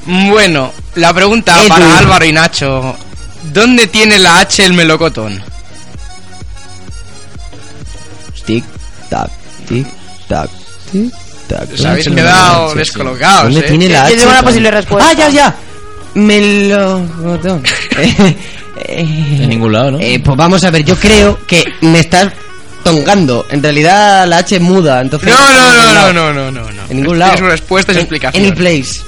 Bueno, la pregunta Edu. para Álvaro y Nacho. ¿Dónde tiene la H el melocotón? Tac, tic, tac, tic, tac. Os habéis quedado descolocados, ¿Dónde ¿eh? tiene la Yo H? tengo una posible respuesta. Ah, ya, ya. Melocotón. Eh, eh, En ningún lado, ¿no? Eh, pues vamos a ver, yo creo que me estás tongando. En realidad la H es muda, entonces... No, no, no, no, no, no, no. En ningún lado. Tienes respuestas y En- explicación. Any place.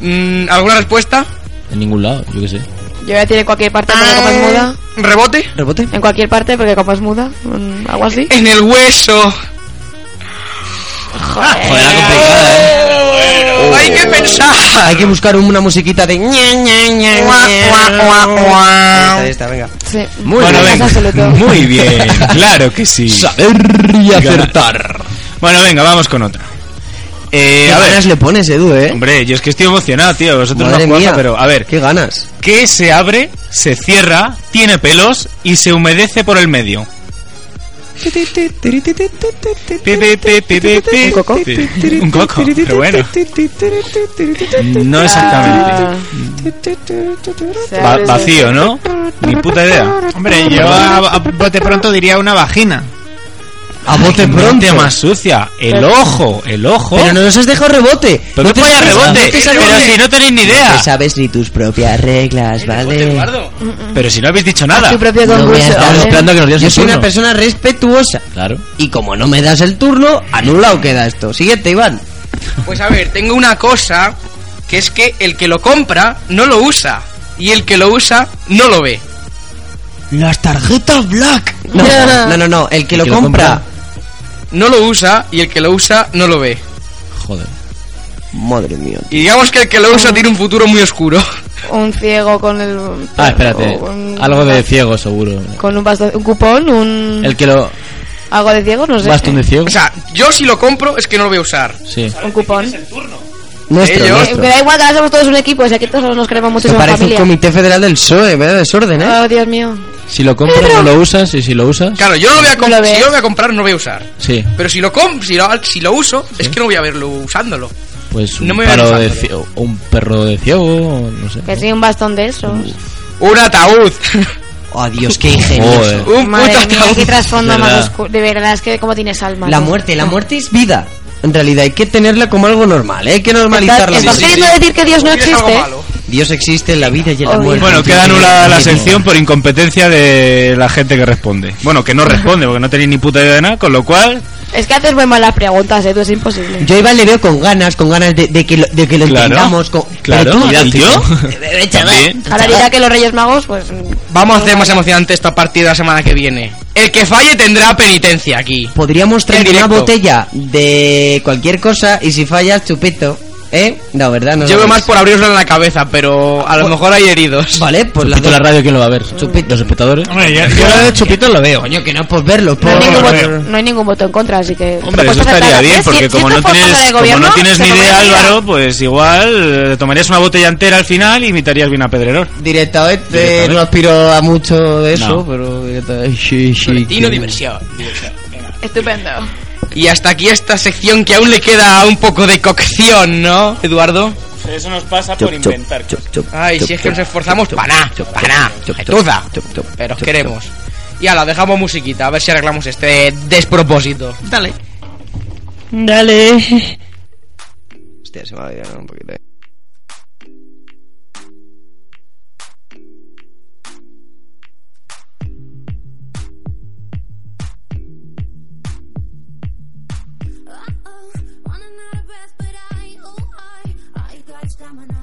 Mm, ¿Alguna respuesta? En ningún lado, yo qué sé. Yo voy a decir en cualquier parte porque como es muda. ¿Rebote? ¿Rebote? En cualquier parte porque como es muda. mm, Algo así. En el hueso. Joder, la complicada, ¿eh? Hay que pensar. Hay que buscar una musiquita de... ña, ña, ña, Guau, ña. guau, guau, guau. Ahí está, ahí está, venga. Sí. Muy Bueno. Muy bien, claro que sí. Saber y acertar. Bueno, venga, vamos con otra. Eh, ¿Qué a ver, ganas le pones, Edu, eh? hombre, yo es que estoy emocionado, tío. Vosotros Madre no jugáis, mía. pero a ver, ¿Qué ganas? ¿qué se abre, se cierra, tiene pelos y se humedece por el medio? ¿Un coco? Un coco, pero bueno. No exactamente. Va- vacío, ¿no? Ni puta idea. Hombre, yo a, a bote pronto diría una vagina. A bote pronto. más sucia. El ojo, el ojo. Pero no nos has dejado rebote. Pero no que vaya sabes- rebote. no te sabes- Pero si no tenéis ni No idea. te sabes ni tus propias reglas, ¿vale? Eduardo. Pero si no habéis dicho nada. Tu propio No concurso. esperando que nos Yo soy una persona respetuosa. Claro. Y como no me das el turno, anulado queda esto. Siguiente, Iván. Pues a ver, tengo una cosa que es que el que lo compra no lo usa y el que lo usa no lo ve. Las tarjetas black. No, no, no, no. El que, El lo, que lo compra. No lo usa y el que lo usa no lo ve. Joder. Madre mía. Y digamos que el que lo usa tiene un futuro muy oscuro. Un ciego con el. Ah, espérate. Algo de ciego, seguro. Con un bastón, un cupón, un. El que lo. Algo de ciego, no sé. Bastón de ciego. O sea, yo si lo compro es que no lo voy a usar. Sí. Un cupón. Nuestro, Ellos- Eh, nuestro. Me da igual que ahora somos todos un equipo, si aquí todos nos queremos mucho parece un familia. comité federal del PSOE, ¿verdad? Desorden, ¿eh? Oh, Dios mío. Si lo compras, no lo usas. Y si lo usas. Claro, yo no lo voy a comprar. lo Si yo lo voy a comprar, no lo voy a usar. Sí. Pero si lo comp si lo, si lo uso, es que no voy a verlo usándolo. Pues un, No me voy a paro de ciego, un perro de ciego. No sé. Que sí, un bastón de esos. Un ataúd. Oh, Dios, qué ingenioso. Joder. Un Madre puto mía, ataúd. qué trasfondo De más verdad. oscuro. De verdad, es que como tienes alma. La ¿no? muerte, la muerte es vida. En realidad hay que tenerla como algo normal, ¿eh? hay que normalizar la ¿Estás queriendo decir que Dios no existe? Dios existe en la vida y en la muerte. Bueno, queda anulada la sección por incompetencia de la gente que responde. Bueno, que no responde porque no tenéis ni puta idea de nada, con lo cual. Es que haces muy malas preguntas, Edu, es imposible. Yo a Iván le veo con ganas, con ganas de, de que, lo, de que lo Claro. entendamos. Con... Claro. Pero tú, ¿Y yo? Eh, chaval. También. Ahora dirá que los Reyes Magos, pues. Vamos a hacer más emocionante esta partida la semana que viene. El que falle tendrá penitencia aquí. Podríamos traer una botella de cualquier cosa y si fallas, chupito. ¿Eh? No, ¿verdad? No Yo veo más por abrirlo en la cabeza, pero a lo mejor hay heridos. Vale, pues Chupito la radio, ¿quién lo va a ver? Chupito. ¿Los espectadores? Hombre, yo, yo lo de Chupito lo veo. Coño, que no pues verlo. No hay, por- ningún lo voto, no hay ningún voto en contra, así que. Hombre, eso estaría bien, porque si como no tienes, como no tienes ni idea, Álvaro, pues igual eh, tomarías una botella entera al final y imitarías bien a Pedrerol. Directamente, Directamente. no aspiro a mucho de eso, No. pero directamente. Sí, sí, diversión. Estupendo. Y hasta aquí esta sección que aún le queda un poco de cocción, ¿no, Eduardo? Eso nos pasa Chup, chup, chup, chup, Ay, chup, si es que chup, nos esforzamos, chup, para nada, chup, para nada, chup, Pero os queremos. Y ahora dejamos musiquita, a ver si arreglamos este despropósito. Dale. Dale. Hostia, se me ha olvidado un poquito. I got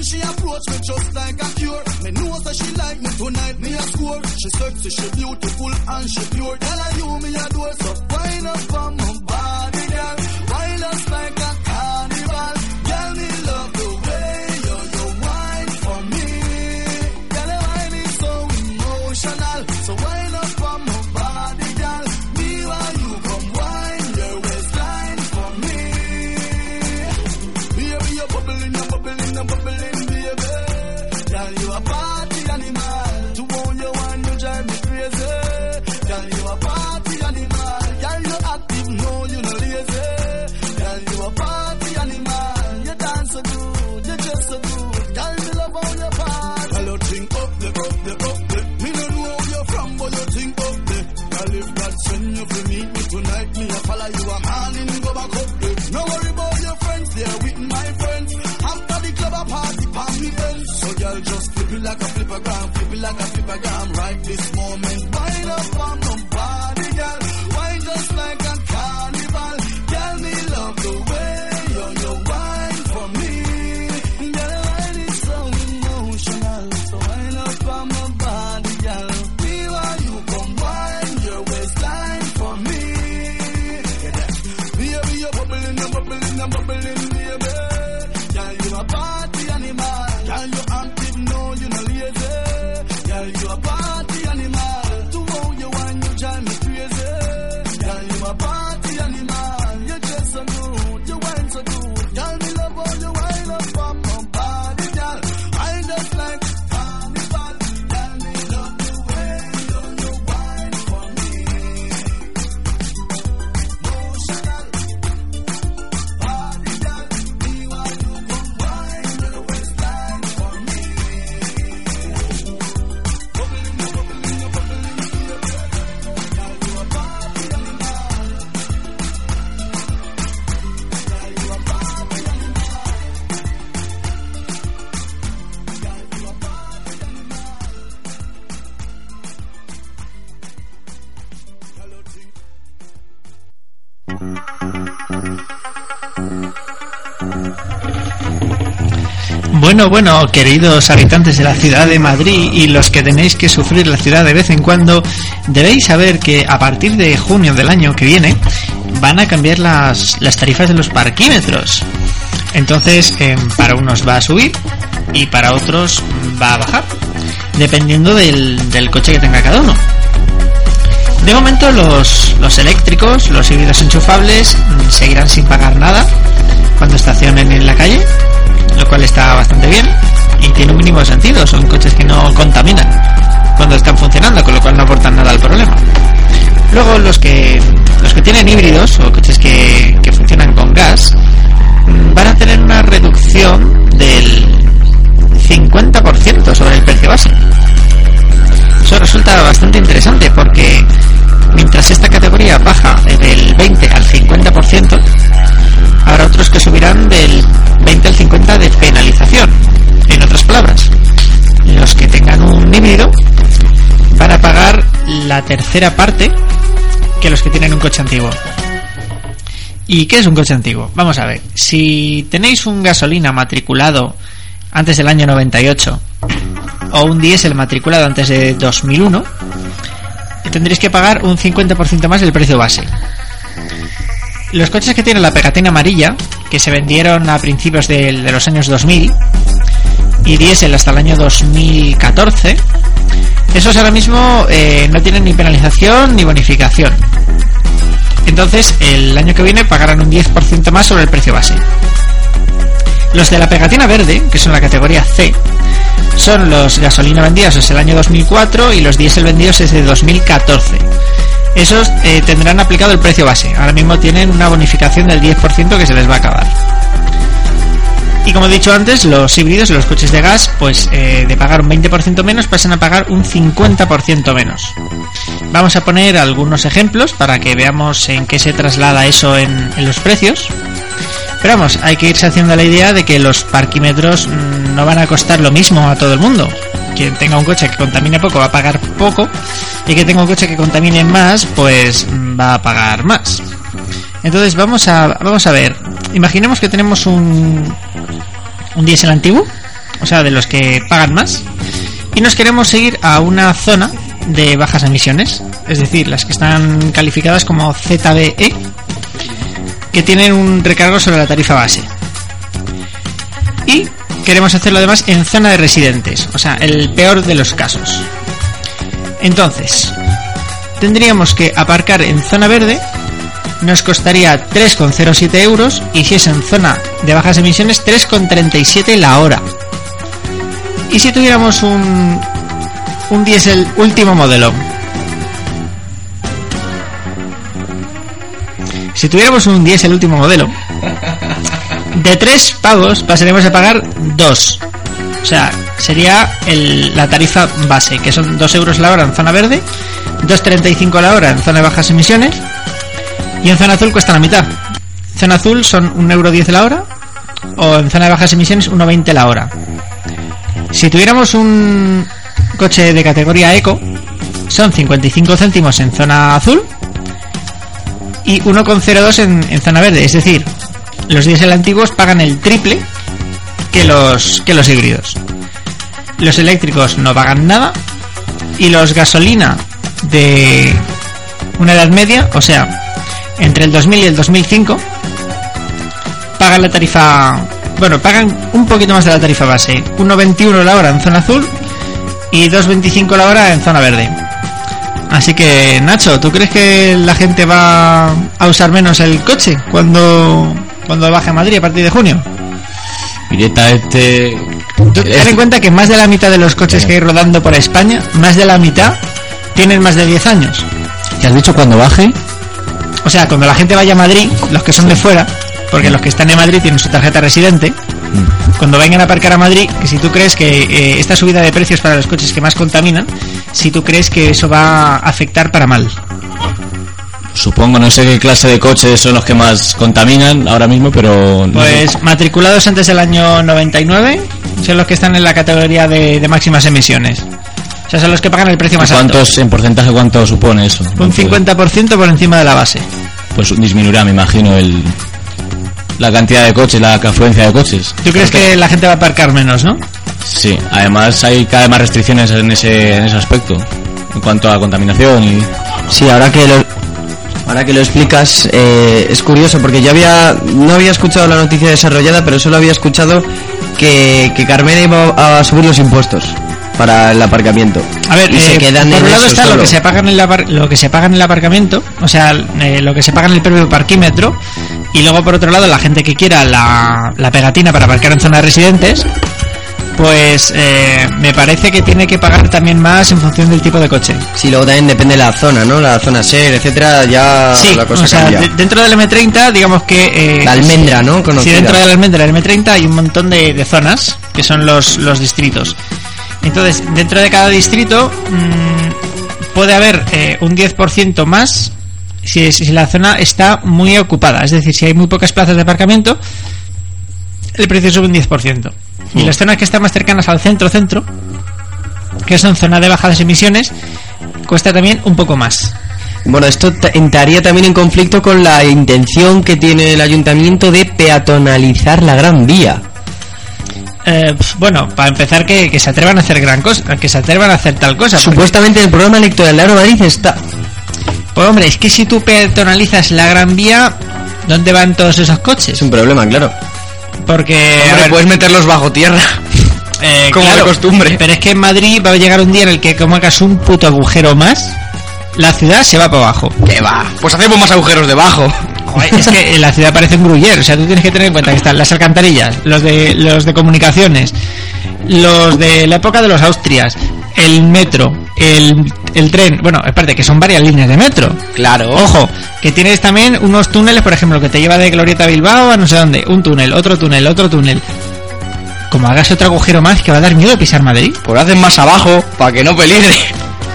sword. She approach me just like a cure. Me know that she like me tonight, me a score. She sexy, she beautiful and she pure. Tell her you me a do so wind up on my body, girl. Wind us like like a flipper gram Bueno, bueno, queridos habitantes de la ciudad de Madrid y los que tenéis que sufrir la ciudad de vez en cuando, debéis saber que a partir de junio del año que viene van a cambiar las, las tarifas de los parquímetros. Entonces, em, para unos va a subir y para otros va a bajar, dependiendo del, del coche que tenga cada uno. De momento los, los eléctricos, los híbridos enchufables, mm, seguirán sin pagar nada cuando estacionen en la calle, lo cual está bastante bien y tiene un mínimo sentido, son coches que no contaminan cuando están funcionando, con lo cual no aportan nada al problema. Luego los que los que tienen híbridos o coches que, que funcionan con gas mm, van a tener una reducción del 50% sobre el precio base. Eso resulta bastante interesante porque mientras esta categoría baja del 20 al 50%, habrá otros que subirán del 20 al 50 de penalización. En otras palabras, los que tengan un híbrido van a pagar la tercera parte que los que tienen un coche antiguo. ¿Y qué es un coche antiguo? Vamos a ver, si tenéis un gasolina matriculado antes del año 98 o un diésel matriculado antes de 2001, tendréis que pagar un 50% más del precio base. Los coches que tienen la pegatina amarilla, que se vendieron a principios del- de, los años 2000, y diésel hasta el año 2014, esos ahora mismo eh, no tienen ni penalización ni bonificación. Entonces, el año que viene pagarán un 10% más sobre el precio base. Los de la pegatina verde, que son la categoría C, son los gasolina vendidos desde el año 2004 y los diésel vendidos desde 2014. Esos eh, tendrán aplicado el precio base. Ahora mismo tienen una bonificación del 10% que se les va a acabar. Y como he dicho antes, los híbridos y los coches de gas, pues eh, de pagar un 20% menos, pasan a pagar un 50% menos. Vamos a poner algunos ejemplos para que veamos en qué se traslada eso en, en los precios. Pero vamos, hay que irse haciendo la idea de que los parquímetros mm, no van a costar lo mismo a todo el mundo. Quien tenga un coche que contamine poco va a pagar poco y quien tenga un coche que contamine más, pues mm, va a pagar más. Entonces vamos a vamos a ver. Imaginemos que tenemos un un diésel antiguo, o sea, de los que pagan más, y nos queremos seguir a una zona de bajas emisiones, es decir, las que están calificadas como ZBE, que tienen un recargo sobre la tarifa base. Y queremos hacerlo además en zona de residentes, o sea, el peor de los casos. Entonces, tendríamos que aparcar en zona verde, nos costaría 3,07 euros y si es en zona de bajas emisiones 3,37 la hora. Y si tuviéramos un, un diésel último modelo, si tuviéramos un diésel último modelo, de tres pagos pasaremos a pagar dos. O sea, sería el- la tarifa base, que son 2 euros la hora en zona verde, 2,35 la hora en zona de bajas emisiones, y en zona azul cuesta la mitad. En zona azul son 1,10 euro la hora, o en zona de bajas emisiones 1,20 la hora. Si tuviéramos un coche de categoría eco, son 55 céntimos en zona azul y 1,02 en, en zona verde. Es decir, los diésel antiguos pagan el triple que los, que los híbridos. Los eléctricos no pagan nada y los gasolina de una edad media, o sea, entre el 2000 y el 2005, pagan la tarifa, bueno, pagan un poquito más de la tarifa base, 1,21 la hora en zona azul y 2,25 la hora en zona verde. Así que, Nacho, ¿tú crees que la gente va a usar menos el coche cuando, cuando baje a Madrid a partir de junio? Directamente. Ten en cuenta que más de la mitad de los coches que hay rodando por España, más de la mitad, tienen más de 10 años. ¿Te has dicho cuando baje? O sea, cuando la gente vaya a Madrid, los que son de fuera, porque los que están en Madrid tienen su tarjeta residente, cuando vengan a aparcar a Madrid, que si tú crees que eh, esta subida de precios para los coches que más contaminan, si tú crees que eso va a afectar para mal. Supongo, no sé qué clase de coches son los que más contaminan ahora mismo, pero. Pues matriculados antes del año 99 son los que están en la categoría de, de máximas emisiones. O sea, son los que pagan el precio más alto. ¿Cuántos, en porcentaje, cuánto supone eso? Un 50% por encima de la base. Pues disminuirá, me imagino, el, la cantidad de coches, la afluencia de coches. ¿Tú crees que la gente va a aparcar menos, no? Sí, además hay cada vez más restricciones en ese, en ese aspecto, en cuanto a contaminación y... Sí, ahora que lo, ahora que lo explicas, eh, es curioso porque yo había no había escuchado la noticia desarrollada, pero solo había escuchado que, que Carmena iba a subir los impuestos para el aparcamiento. A ver, se eh, quedan por un lado está lo que se paga en lo que se paga en el aparcamiento, o sea, eh, lo que se paga en el propio parquímetro, y luego por otro lado la gente que quiera la, la pegatina para aparcar en zonas de residentes, pues eh, me parece que tiene que pagar también más en función del tipo de coche. Sí, luego también depende de la zona, ¿no? La zona SER, etcétera, ya sí, la cosa o sea, cambia. de- dentro del M30, digamos que... eh, La almendra, ¿no? Sí, Conocida. dentro de la almendra del M30 hay un montón de, de zonas, que son los, los distritos. Entonces, dentro de cada distrito mm, puede haber eh, un 10% más si, si la zona está muy ocupada. Es decir, si hay muy pocas plazas de aparcamiento, el precio sube un 10%. Y las zonas que están más cercanas al centro-centro, que son zonas de bajas emisiones, cuesta también un poco más. Bueno, esto entraría también en conflicto con la intención que tiene el ayuntamiento de peatonalizar la Gran Vía. Eh, bueno, para empezar que, que se atrevan a hacer gran cosa, que se atrevan a hacer tal cosa. Supuestamente en el programa electoral de Madrid está. Pues hombre, es que si tú peatonalizas la Gran Vía, ¿dónde van todos esos coches? Es un problema, claro. Porque a Hombre, ver, puedes meterlos bajo tierra. Eh, Como de costumbre. Pero es que en Madrid va a llegar un día en el que como hagas un puto agujero más, la ciudad se va para abajo. ¿Qué va? Pues hacemos más agujeros debajo. Joder, es que la ciudad parece un gruyer, o sea, tú tienes que tener en cuenta que están las alcantarillas, los de los de comunicaciones, los de la época de los Austrias, el metro, el, el tren, bueno, espérate, que son varias líneas de metro. Claro. Ojo, que tienes también unos túneles, por ejemplo, que te lleva de Glorieta a Bilbao a no sé dónde, un túnel, otro túnel, otro túnel. Como hagas otro agujero más, que va a dar miedo pisar Madrid. Pues hacen más abajo para que no peligre.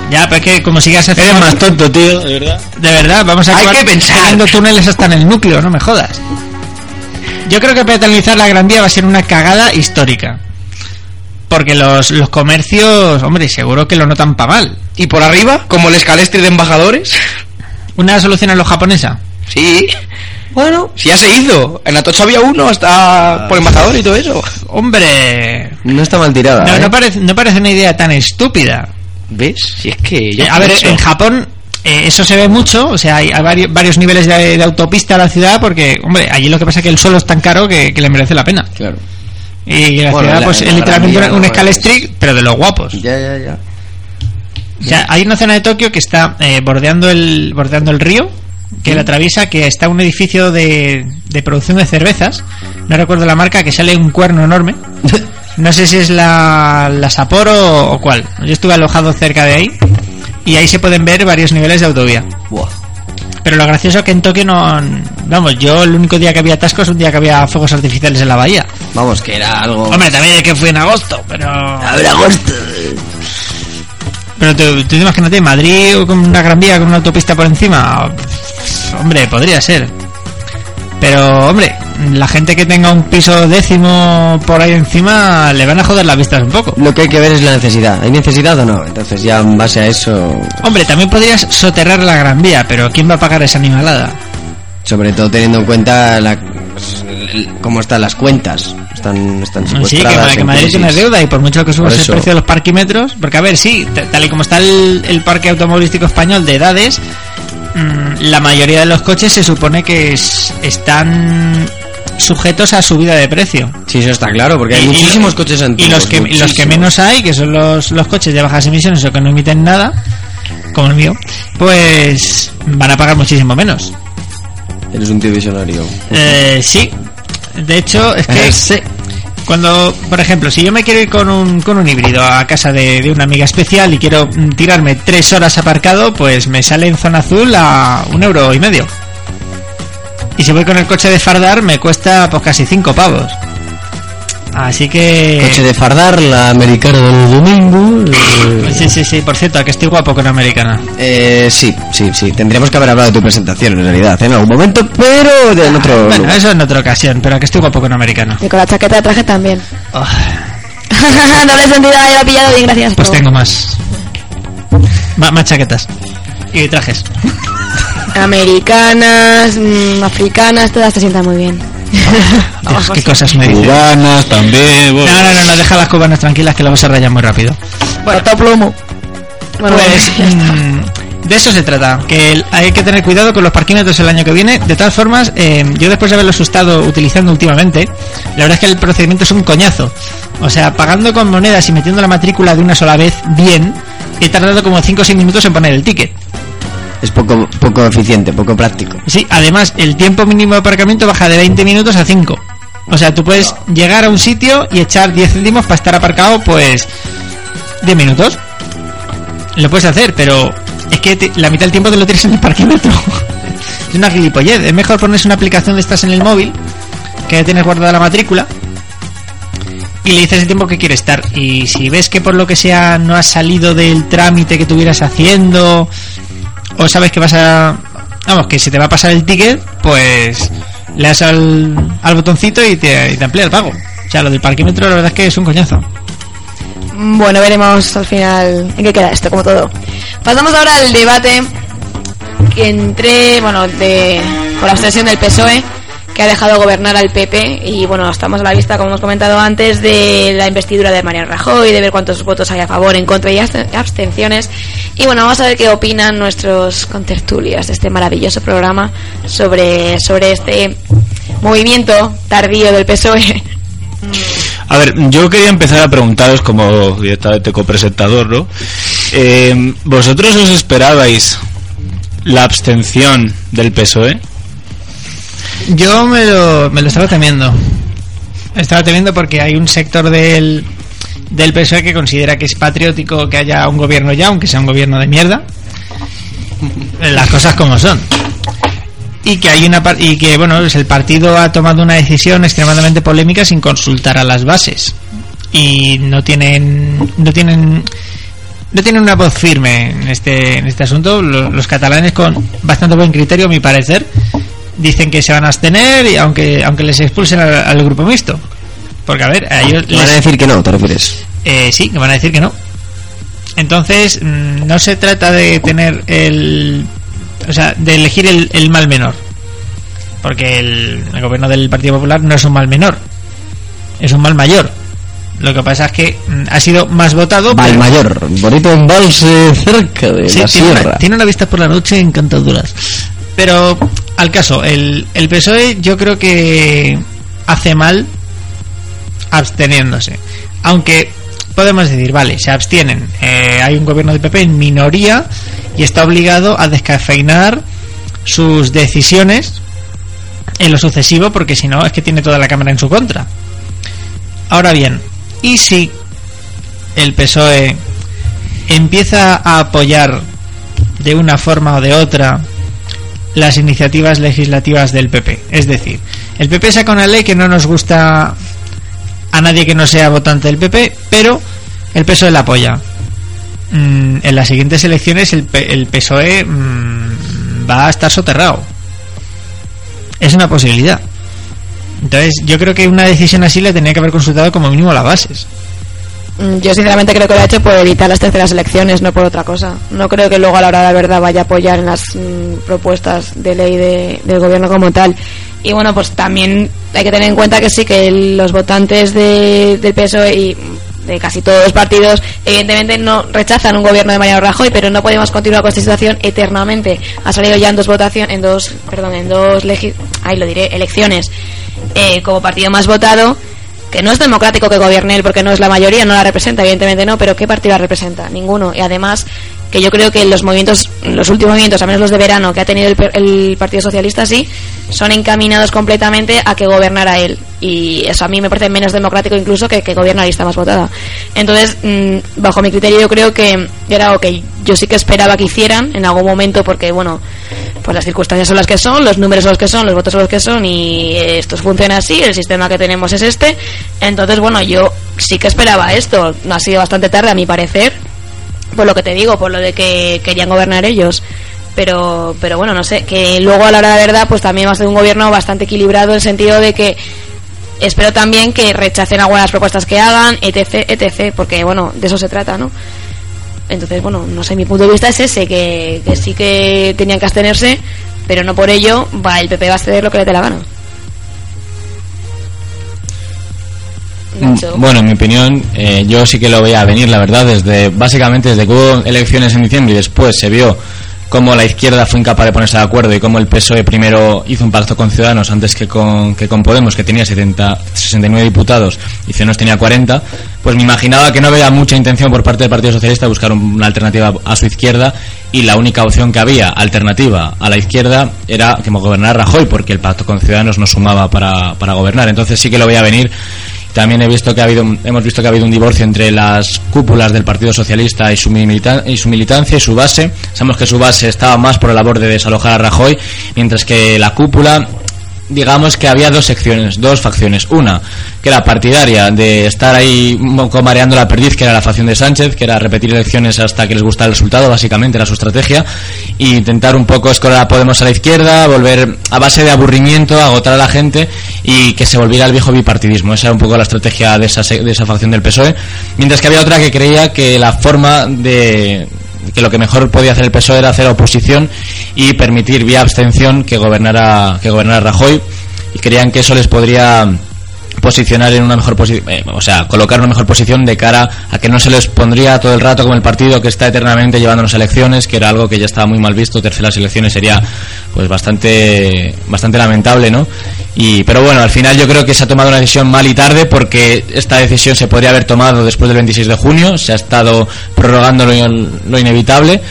Ya, pero es que como sigas haciendo... Eres más tonto, tío, de verdad. De verdad, vamos a Hay que pensar. túneles hasta en el núcleo, no me jodas. Yo creo que peatonalizar la Gran Vía va a ser una cagada histórica. Porque los, los comercios, hombre, seguro que lo notan para mal. Y por arriba, como el escalestri de embajadores. ¿Una solución a lo japonesa? Sí. Bueno, si ya se hizo. En Atocha había uno hasta por embajador y todo eso. Hombre, No está mal tirada. no, ¿eh? no parece, no parece una idea tan estúpida. ¿Ves? Si es que yo Eh, a ver, en Japón eh, eso se ve mucho, o sea, hay, hay varios, varios niveles de, de autopista a la ciudad porque, hombre, allí lo que pasa es que el suelo es tan caro que, que le merece la pena. Claro. Y la Bueno, ciudad, la- pues, la es literalmente un no escalestric, pero de los guapos. Ya, ya, ya. Sea, hay una zona de Tokio que está eh, bordeando el bordeando el río, que la atraviesa, que está un edificio de, de producción de cervezas. No recuerdo la marca, que sale un cuerno enorme. No sé si es la, la Sapporo o cuál. Yo estuve alojado cerca de ahí y ahí se pueden ver varios niveles de autovía. Pero lo gracioso es que en Tokio no... Vamos, yo el único día que había atascos es un día que había fuegos artificiales en la bahía. Vamos, que era algo... Hombre, también es que fue en agosto, pero... A ver, agosto. Pero tú, tú te imagínate, Madrid con una gran vía, con una autopista por encima. Hombre, podría ser. Pero, hombre, la gente que tenga un piso décimo por ahí encima le van a joder las vistas un poco. Lo que hay que ver es la necesidad. ¿Hay necesidad o no? Entonces ya en base a eso... Hombre, también podrías soterrar la gran vía, pero ¿quién va a pagar esa animalada? Sobre todo teniendo en cuenta la, pues, cómo están las cuentas. Están, están Sí, que, Madrid tiene deuda y por mucho que subas el precio de los parquímetros, porque a ver, sí, tal y como está el, el parque automovilístico español de edades, mm, la mayoría de los coches se supone que es- están sujetos a subida de precio. Sí, eso está claro, porque hay Y- y- muchísimos coches Y antiguos. los que, y los que menos hay, que son los, los coches de bajas emisiones o que no emiten nada, como el mío, pues van a pagar muchísimo menos. Eres un tío visionario. Eh, sí. De hecho, es que Eh, sí. cuando, por ejemplo, si yo me quiero ir con un, con un híbrido a casa de, de una amiga especial y quiero mm, tirarme tres horas aparcado, pues me sale en zona azul a un euro y medio. Y si voy con el coche de fardar, me cuesta pues casi cinco pavos. Así que... Coche de fardar, la americana del domingo. eh, Sí, sí, sí. Por cierto, que estoy guapo con americana. Eh, sí, sí, sí. Tendríamos que haber hablado de tu presentación en realidad, ¿eh? en algún momento, pero de en otro. Bueno, lugar. eso en otra ocasión, pero que estoy guapo con americana. Y con la chaqueta de traje también. Oh, Doble sentido, ahí lo he pillado bien, gracias. pues tengo más. Más chaquetas. Y trajes. Americanas, mm, africanas, todas te sientan muy bien. Dios, qué cosas me dices. Cubanas también. bueno. No, no, no, no, deja las cubanas tranquilas que luego se rayan muy rápido. Bueno, top plomo. Bueno, Pues está. mm, de eso se trata, que hay que tener cuidado con los parquímetros el año que viene. De todas formas, eh, yo después de haberlos estado utilizando últimamente, la verdad es que el procedimiento es un coñazo. O sea, pagando con monedas y metiendo la matrícula de una sola vez bien, he tardado como 5 o 6 minutos en poner el ticket. Es poco, poco eficiente, poco práctico. Sí, además, el tiempo mínimo de aparcamiento baja de 20 minutos a 5. O sea, tú puedes llegar a un sitio y echar 10 céntimos para estar aparcado, pues, 10 minutos. Lo puedes hacer, pero es que te- la mitad del tiempo te lo tienes en el parquímetro. es una gilipollez. Es mejor ponerse una aplicación de estas en el móvil, que ya tienes guardada la matrícula, y le dices el tiempo que quiere estar. Y si ves que por lo que sea no has salido del trámite que estuvieras haciendo, o sabes que vas a... Vamos, que se te va a pasar el ticket, pues le das al, botoncito y te, y amplía el pago. O sea, lo del parquímetro la verdad es que es un coñazo. Bueno, veremos al final en qué queda esto, como todo. Pasamos ahora al debate que entre, bueno, de, con la abstención del PSOE, que ha dejado gobernar al PP, y bueno, estamos a la vista, como hemos comentado antes, de la investidura de Mariano Rajoy, de ver cuántos votos hay a favor, en contra y abst- abstenciones. Y bueno, vamos a ver qué opinan nuestros contertulios de este maravilloso programa sobre, sobre este movimiento tardío del PSOE. A ver, yo quería empezar a preguntaros como directamente copresentador, ¿no? Eh, ¿Vosotros os esperabais la abstención del PSOE? Yo me lo, me lo estaba temiendo. Estaba temiendo porque hay un sector del, del PSOE que considera que es patriótico que haya un gobierno ya, aunque sea un gobierno de mierda. Las cosas como son. Y que hay una y que bueno, pues el partido ha tomado una decisión extremadamente polémica sin consultar a las bases. Y no tienen no tienen no tienen una voz firme en este en este asunto. Lo- Los, catalanes con bastante buen criterio, a mi parecer, dicen que se van a abstener y aunque aunque les expulsen al, al grupo mixto. Porque a ver, a ellos Van a les- decir que no, ¿te refieres? eh, sí, que van a decir que no. Entonces, mm, no se trata de tener el. O sea, de elegir el, el mal menor. Porque el, el gobierno del Partido Popular no es un mal menor. Es un mal mayor. Lo que pasa es que mm, ha sido más votado. pero- Valmayor, bonito embalse cerca de Sí, la tiene, una, sierra. tiene una vista por la noche encantadoras. Pero al caso, el, PSOE yo creo que hace mal absteniéndose. Aunque podemos decir, vale, se abstienen. eh, hay un gobierno de PP en minoría y está obligado a descafeinar sus decisiones en lo sucesivo porque si no es que tiene toda la Cámara en su contra. Ahora bien, ¿y si el PSOE empieza a apoyar de una forma o de otra las iniciativas legislativas del PP. Es decir, el PP saca una ley que no nos gusta a nadie que no sea votante del PP, pero el PSOE la apoya. Mm, en las siguientes elecciones el, el PSOE mm, va a estar soterrado. Es una posibilidad. Entonces, yo creo que una decisión así le tenía que haber consultado como mínimo las bases. Mm, Yo sinceramente creo que lo ha hecho por evitar las terceras elecciones, no por otra cosa. No creo que luego a la hora de la verdad vaya a apoyar en las mm, propuestas de ley de- del gobierno como tal. Y bueno, pues también hay que tener en cuenta que sí, que los votantes de- del PSOE y de casi todos los partidos, evidentemente no rechazan un gobierno de Mariano Rajoy, pero no podemos continuar con esta situación eternamente. Ha salido ya en dos votaciones, en dos, perdón, en dos legi- ahí lo diré, elecciones eh, como partido más votado que no es democrático que gobierne él porque no es la mayoría, no la representa, evidentemente no, pero ¿qué partido la representa? Ninguno. Y además, que yo creo que los movimientos, los últimos movimientos, al menos los de verano que ha tenido el, el Partido Socialista, sí, son encaminados completamente a que gobernara él. Y eso a mí me parece menos democrático incluso que que gobierne la lista más votada. Entonces, mm, bajo mi criterio, yo creo que era algo que yo sí que esperaba que hicieran en algún momento porque, bueno, pues las circunstancias son las que son, los números son los que son, los votos son los que son y esto funciona así, el sistema que tenemos es este. Entonces, bueno, yo sí que esperaba esto. Ha sido bastante tarde, a mi parecer, por lo que te digo, por lo de que querían gobernar ellos. Pero, pero bueno, no sé, que luego a la hora de la verdad, pues también va a ser un gobierno bastante equilibrado en el sentido de que espero también que rechacen algunas propuestas que hagan, etc, etc, porque bueno, de eso se trata, ¿no? Entonces, bueno, no sé, mi punto de vista es ese, que, que sí que tenían que abstenerse, pero no por ello va el PP va a ceder lo que le dé la gana. Nacho. Bueno, en mi opinión, eh, yo sí que lo veía venir, la verdad, desde básicamente desde que hubo elecciones en diciembre y después se vio cómo la izquierda fue incapaz de ponerse de acuerdo y cómo el PSOE primero hizo un pacto con Ciudadanos antes que con, que con Podemos, que tenía 70, 69 diputados y Ciudadanos tenía 40, pues me imaginaba que no había mucha intención por parte del Partido Socialista de buscar un- una alternativa a su izquierda y la única opción que había alternativa a la izquierda era que gobernara Rajoy, porque el pacto con Ciudadanos no sumaba para, para gobernar. Entonces sí que lo veía venir también he visto que ha habido, hemos visto que ha habido un divorcio entre las cúpulas del Partido Socialista y su, y su militancia y su base. Sabemos que su base estaba más por la labor de desalojar a Rajoy, mientras que la cúpula, digamos que había dos secciones, dos facciones. Una, que era partidaria de estar ahí un poco mareando la perdiz, que era la facción de Sánchez, que era repetir elecciones hasta que les gustara el resultado, básicamente era su estrategia, e intentar un poco escolar a Podemos a la izquierda, volver a base de aburrimiento, agotar a la gente y que se volviera el viejo bipartidismo. Esa era un poco la estrategia de esa, de esa facción del PSOE. Mientras que había otra que creía que la forma de que lo que mejor podía hacer el PSOE era hacer oposición y permitir vía abstención que gobernara que gobernara Rajoy y creían que eso les podría posicionar en una mejor posición, o sea, colocar una mejor posición de cara a que no se les pondría todo el rato como el partido que está eternamente llevándonos elecciones, que era algo que ya estaba muy mal visto, terceras elecciones sería pues bastante bastante lamentable, ¿no? Y pero bueno, al final yo creo que se ha tomado una decisión mal y tarde porque esta decisión se podría haber tomado después del 26 de junio, se ha estado prorrogando lo, lo inevitable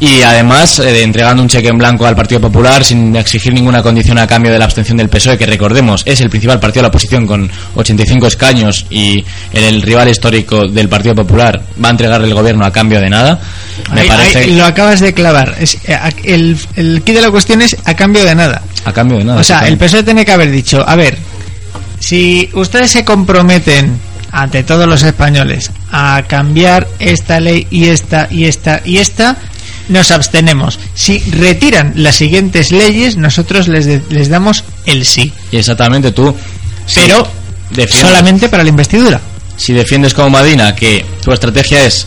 y además eh, entregando un cheque en blanco al Partido Popular sin exigir ninguna condición a cambio de la abstención del PSOE, que recordemos es el principal partido de la oposición con 85 escaños y el rival histórico del Partido Popular va a entregarle el gobierno a cambio de nada. Me parece lo acabas de clavar. Es, eh, el, el key de la cuestión es a cambio de nada. a cambio de nada. O sea, el. PSOE tiene que haber dicho, a ver, si ustedes se comprometen ante todos los españoles a cambiar esta ley y esta y esta y esta, nos abstenemos. Si retiran las siguientes leyes, nosotros les, de- les damos el sí. Exactamente tú. Pero solamente para la investidura. si defiendes como Madina que tu estrategia es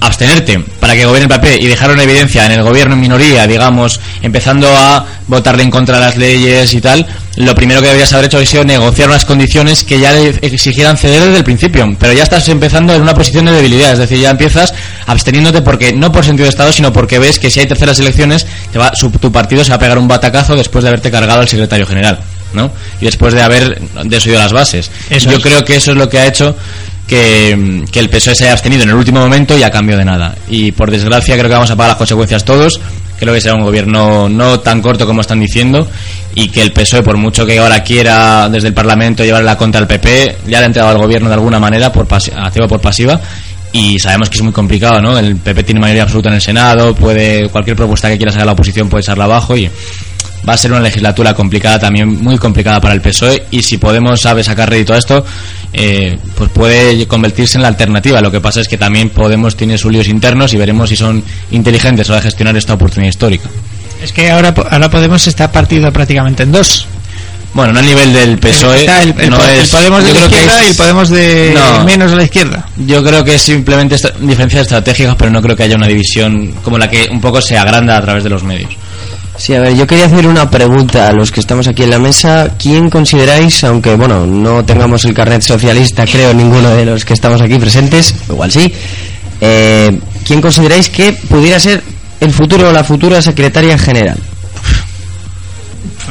abstenerte para que gobierne el PP y dejarlo en evidencia en el gobierno en minoría, digamos, empezando a votarle en contra de las leyes y tal, lo primero que deberías haber hecho ha sido negociar unas condiciones que ya le exigieran ceder desde el principio. Pero ya estás empezando en una posición de debilidad, es decir, ya empiezas absteniéndote porque no por sentido de Estado, sino porque ves que si hay terceras elecciones, te va, su- tu partido se va a pegar un batacazo después de haberte cargado al secretario general. ¿no? Y después de haber desoído las bases. Eso Yo es. creo que eso es lo que ha hecho que, que el PSOE se haya abstenido en el último momento y a cambio de nada. Y por desgracia creo que vamos a pagar las consecuencias todos. Creo que será un gobierno no tan corto como están diciendo y que el PSOE, por mucho que ahora quiera desde el Parlamento llevar la contra al PP, ya le ha entregado al gobierno de alguna manera, por activa o por pasiva. Y sabemos que es muy complicado, ¿no? El PP tiene mayoría absoluta en el Senado, puede cualquier propuesta que quiera sacar la oposición puede echarla abajo y va a ser una legislatura complicada también, muy complicada para el PSOE y si Podemos sabe sacar rédito a esto, eh, pues puede convertirse en la alternativa. Lo que pasa es que también Podemos tiene sus líos internos y veremos si son inteligentes a gestionar esta oportunidad histórica. Es que ahora, ahora Podemos está partido prácticamente en dos. Bueno, no a nivel del PSOE, Está el, el no po- el es- Podemos de la izquierda es- y el Podemos de No. menos a la izquierda. Yo creo que es simplemente esta- diferencias estratégicas, pero no creo que haya una división como la que un poco se agranda a través de los medios. Sí, a ver, yo quería hacer una pregunta a los que estamos aquí en la mesa. ¿Quién consideráis, aunque bueno, no tengamos el carnet socialista, creo, ninguno de los que estamos aquí presentes, igual sí, eh, ¿quién consideráis que pudiera ser el futuro o la futura secretaria general?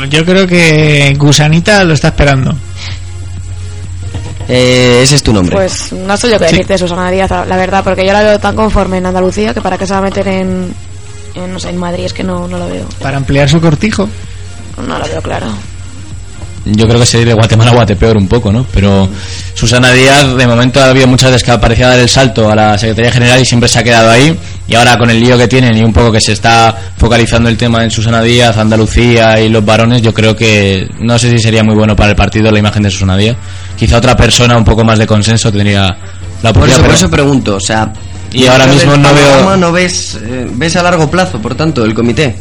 Yo creo que Gusanita lo está esperando. Eh, ese es tu nombre. Pues no sé yo qué Sí. decirte de Susana Díaz, la verdad, porque yo la veo tan conforme en Andalucía que para qué se va a meter en, en, no sé, en Madrid, es que no, no lo veo. Para ampliar su cortijo. No lo veo claro. Yo creo que sería de Guatemala a Guatepeor un poco, ¿no? Pero Susana Díaz, de momento ha habido muchas veces que parecía dar el salto a la Secretaría General y siempre se ha quedado ahí. Y ahora con el lío que tienen y un poco que se está focalizando el tema en Susana Díaz, Andalucía y los varones, yo creo que no sé si sería muy bueno para el partido la imagen de Susana Díaz. Quizá otra persona un poco más de consenso tendría la por oportunidad. por pero- eso pregunto, o sea... Y ahora mismo no veo- no ves, eh, ves a largo plazo, por tanto, el comité.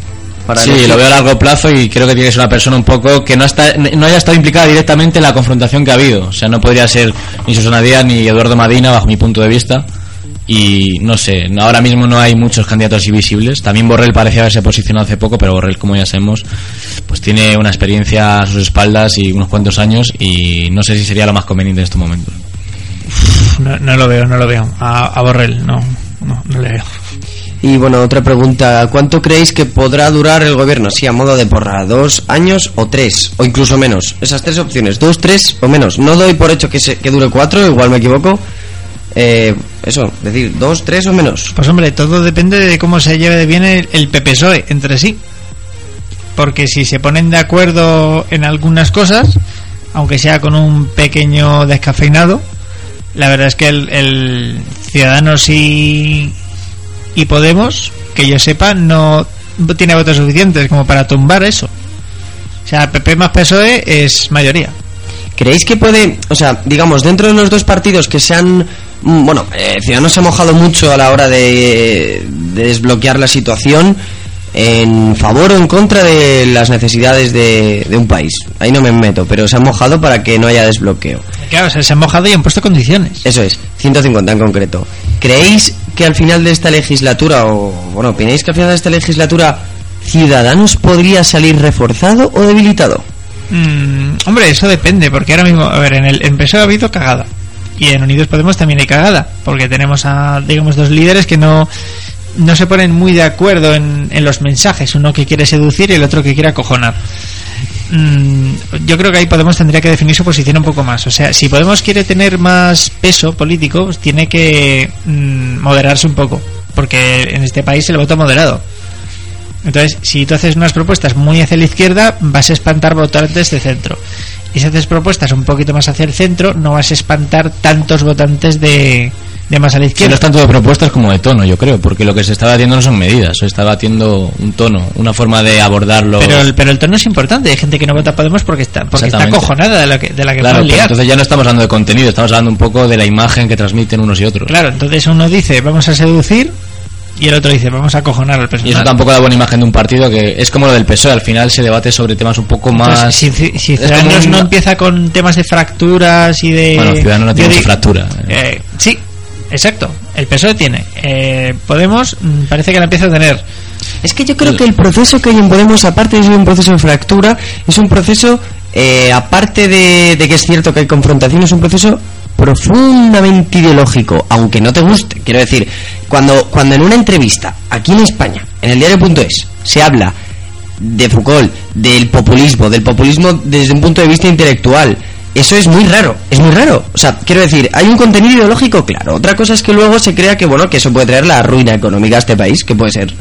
Para sí, elegir. lo veo a largo plazo y creo que tiene que ser una persona un poco que no está no haya estado implicada directamente en la confrontación que ha habido. O sea, no podría ser ni Susana Díaz ni Eduardo Madina, bajo mi punto de vista. Y no sé, ahora mismo no hay muchos candidatos así visibles. También Borrell parecía haberse posicionado hace poco, pero Borrell, como ya sabemos, pues tiene una experiencia a sus espaldas y unos cuantos años y no sé si sería lo más conveniente en estos momentos. No, no lo veo, no lo veo. A, a Borrell, no, no, no le veo. Y bueno, otra pregunta. ¿Cuánto creéis que podrá durar el gobierno? Sí, a modo de porra. ¿Dos años o tres? O incluso menos. Esas tres opciones. ¿Dos, tres o menos? No doy por hecho que, se, que dure cuatro, igual me equivoco. Eh, eso, decir, dos, tres o menos. Pues hombre, todo depende de cómo se lleve de bien el, el PPSOE entre sí. Porque si se ponen de acuerdo en algunas cosas, aunque sea con un pequeño descafeinado, la verdad es que el, el Ciudadanos y, y Podemos, que yo sepa, no tiene votos suficientes como para tumbar eso. O sea, PP más PSOE es mayoría. ¿Creéis que puede, o sea, digamos, dentro de los dos partidos que se han, mm, bueno, eh, Ciudadanos se ha mojado mucho a la hora de desbloquear la situación en favor o en contra de las necesidades de, de un país? Ahí no me meto, pero se han mojado para que no haya desbloqueo. Claro, se han mojado y han puesto condiciones. Eso es, 150 en concreto. ¿Creéis que al final de esta legislatura, o bueno, opináis que al final de esta legislatura Ciudadanos podría salir reforzado o debilitado? Mm, hombre, eso depende, porque ahora mismo, a ver, en el en PSOE ha habido cagada. Y en Unidos Podemos también hay cagada, porque tenemos a, digamos, dos líderes que no, no se ponen muy de acuerdo en, en los mensajes. Uno que quiere seducir y el otro que quiere acojonar. Mm, yo creo que ahí Podemos tendría que definir su posición un poco más. O sea, si Podemos quiere tener más peso político, tiene que mm, moderarse un poco. Porque en este país el voto moderado. Entonces, si tú haces unas propuestas muy hacia la izquierda, vas a espantar votantes de centro. Y si haces propuestas un poquito más hacia el centro, no vas a espantar tantos votantes de, de más a la Que no izquierda. es tanto de propuestas como de tono, yo creo, porque lo que se está batiendo no son medidas, se está batiendo un tono, una forma de abordarlo. Pero el, pero el tono es importante. Hay gente que no vota Podemos porque está, porque está acojonada de la que, de la que Claro, liar. entonces ya no estamos hablando de contenido, estamos hablando un poco de la imagen que transmiten unos y otros. Claro, entonces uno dice vamos a seducir y el otro dice vamos a acojonar al Y personal. eso tampoco da buena imagen de un partido que es como lo del PSOE, al final se debate sobre temas un poco más... Entonces, si, si- Ciudadanos un- no empieza con temas de fracturas y de... Bueno, Ciudadanos no tiene di- fractura. Eh, sí, exacto. El PSOE tiene. Eh, Podemos mm, parece que la empieza a tener. Es que yo creo que el proceso que hay en Podemos, aparte de ser un proceso de fractura, es un proceso, eh, aparte de, de que es cierto que hay confrontación, es un proceso profundamente ideológico, aunque no te guste. Quiero decir, cuando, cuando en una entrevista, aquí en España, en el diario.es, se habla de Foucault, del populismo, del populismo desde un punto de vista intelectual. Eso es muy raro, es muy raro. O sea, quiero decir, hay un contenido ideológico, claro. Otra cosa es que luego se crea que, bueno, que eso puede traer la ruina económica a este país, que puede ser.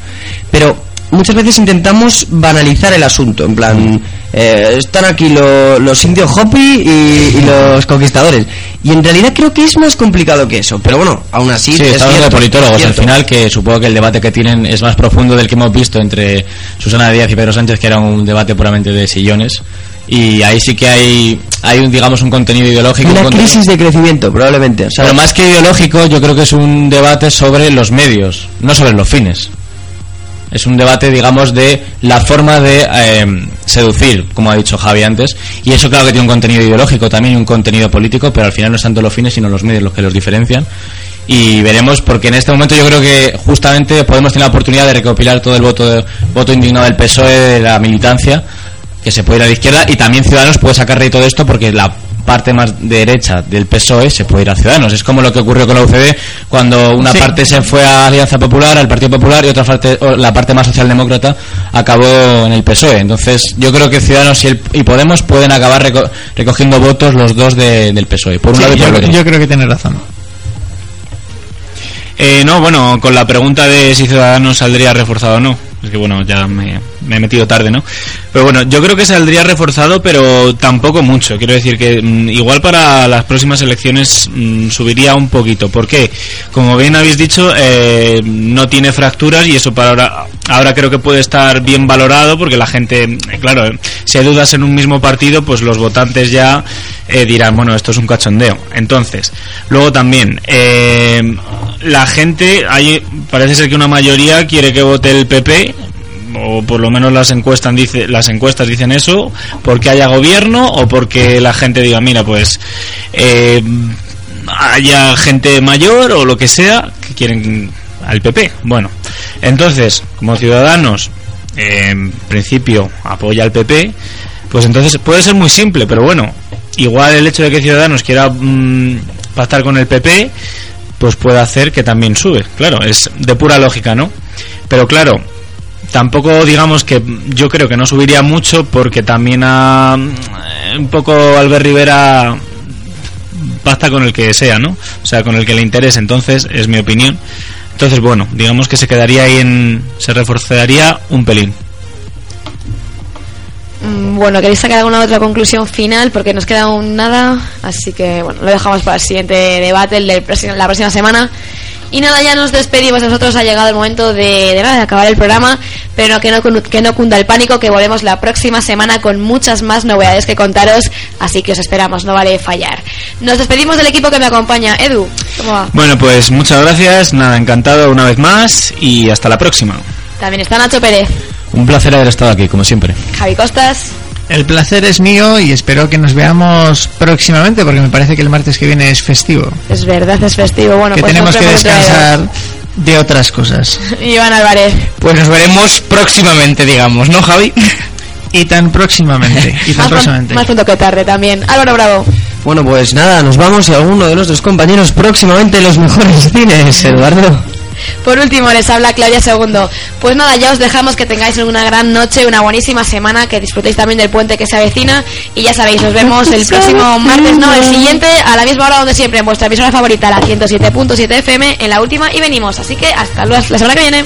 Pero muchas veces intentamos banalizar el asunto, en plan, eh, están aquí lo- los indios Hopi y, y los conquistadores. Y en realidad creo que es más complicado que eso. Pero bueno, aún así... Sí, es estamos hablando de politólogos es al final, que supongo que el debate que tienen es más profundo del que hemos visto entre Susana Díaz y Pedro Sánchez, que era un debate puramente de sillones. Y ahí sí que hay, hay un, digamos, un contenido ideológico. Una contenido- crisis de crecimiento, probablemente. Sea, Pero más que ideológico, yo creo que es un debate sobre los medios, no sobre los fines. Es un debate, digamos, de la forma de eh, seducir, como ha dicho Javi antes. Y eso, claro, que tiene un contenido ideológico también y un contenido político, pero al final no es tanto los fines, sino los medios los que los diferencian. Y veremos, porque en este momento yo creo que justamente podemos tener la oportunidad de recopilar todo el voto, de- voto indignado del PSOE, de la militancia, que se puede ir a la izquierda, y también Ciudadanos puede sacar rédito de esto porque la parte más derecha del PSOE se puede ir a Ciudadanos. Es como lo que ocurrió con la UCD cuando una Sí. parte se fue a Alianza Popular, al Partido Popular, y otra parte, o la parte más socialdemócrata, acabó en el PSOE. Entonces, yo creo que Ciudadanos y, el- y Podemos pueden acabar reco- recogiendo votos los dos de- del PSOE. Por un Sí, lado y por yo, el otro. yo creo que tienes razón. Eh, no, bueno, con la pregunta de si Ciudadanos saldría reforzado o no. Es que bueno, ya me, me he metido tarde, ¿no? Pero bueno, yo creo que saldría reforzado, pero tampoco mucho. Quiero decir que mm, igual para las próximas elecciones mm, subiría un poquito. ¿Por qué? Como bien habéis dicho, eh, no tiene fracturas y eso para ahora, ahora creo que puede estar bien valorado porque la gente, eh, claro, eh, si hay dudas en un mismo partido, pues los votantes ya eh, dirán, bueno, esto es un cachondeo. Entonces, luego también, eh, la gente, hay, parece ser que una mayoría quiere que vote el PP, o por lo menos las encuestas dice las encuestas dicen eso porque haya gobierno o porque la gente diga mira pues eh, haya gente mayor o lo que sea que quieren al PP bueno entonces como ciudadanos eh, en principio apoya al PP pues entonces puede ser muy simple pero bueno igual el hecho de que ciudadanos quiera mm, pactar con el PP pues puede hacer que también sube. Claro es de pura lógica no pero claro tampoco digamos que yo creo que no subiría mucho porque también a eh, un poco Albert Rivera basta con el que sea, ¿no? O sea, con el que le interese, entonces es mi opinión. Entonces, bueno, digamos que se quedaría ahí en se reforzaría un pelín. Mm, Bueno, ¿queréis sacar alguna otra conclusión final? Porque nos queda aún nada, así que bueno, lo dejamos para el siguiente debate, el la próxima semana. Y nada, ya nos despedimos. Nosotros ha llegado el momento de, de nada, de acabar el programa, pero que no, que no cunda el pánico, que volvemos la próxima semana con muchas más novedades que contaros, así que os esperamos, no vale fallar. Nos despedimos del equipo que me acompaña. Edu, ¿cómo va? Bueno, pues muchas gracias, nada, encantado una vez más y hasta la próxima. También está Nacho Pérez, Un placer haber estado aquí, como siempre. Javi Costas. El placer es mío y espero que nos veamos próximamente porque me parece que el martes que viene es festivo. Es verdad, es festivo. Bueno, que pues tenemos que descansar de otras cosas. Iván Álvarez. Pues nos veremos próximamente, digamos, ¿no, Javi? Y tan próximamente. Y tan Más, próximamente. más pronto que tarde también. Álvaro Bravo. Bueno, pues nada, nos vamos y alguno de nuestros compañeros próximamente en los mejores cines, Eduardo. Por último, les habla Claudia Segundo. Pues nada, ya os dejamos que tengáis una gran noche, una buenísima semana, que disfrutéis también del puente que se avecina. Y ya sabéis, nos vemos el próximo martes, no, el siguiente, a la misma hora donde siempre, en vuestra emisora favorita, la 107.7 FM, en la última y venimos. Así que hasta la semana que viene.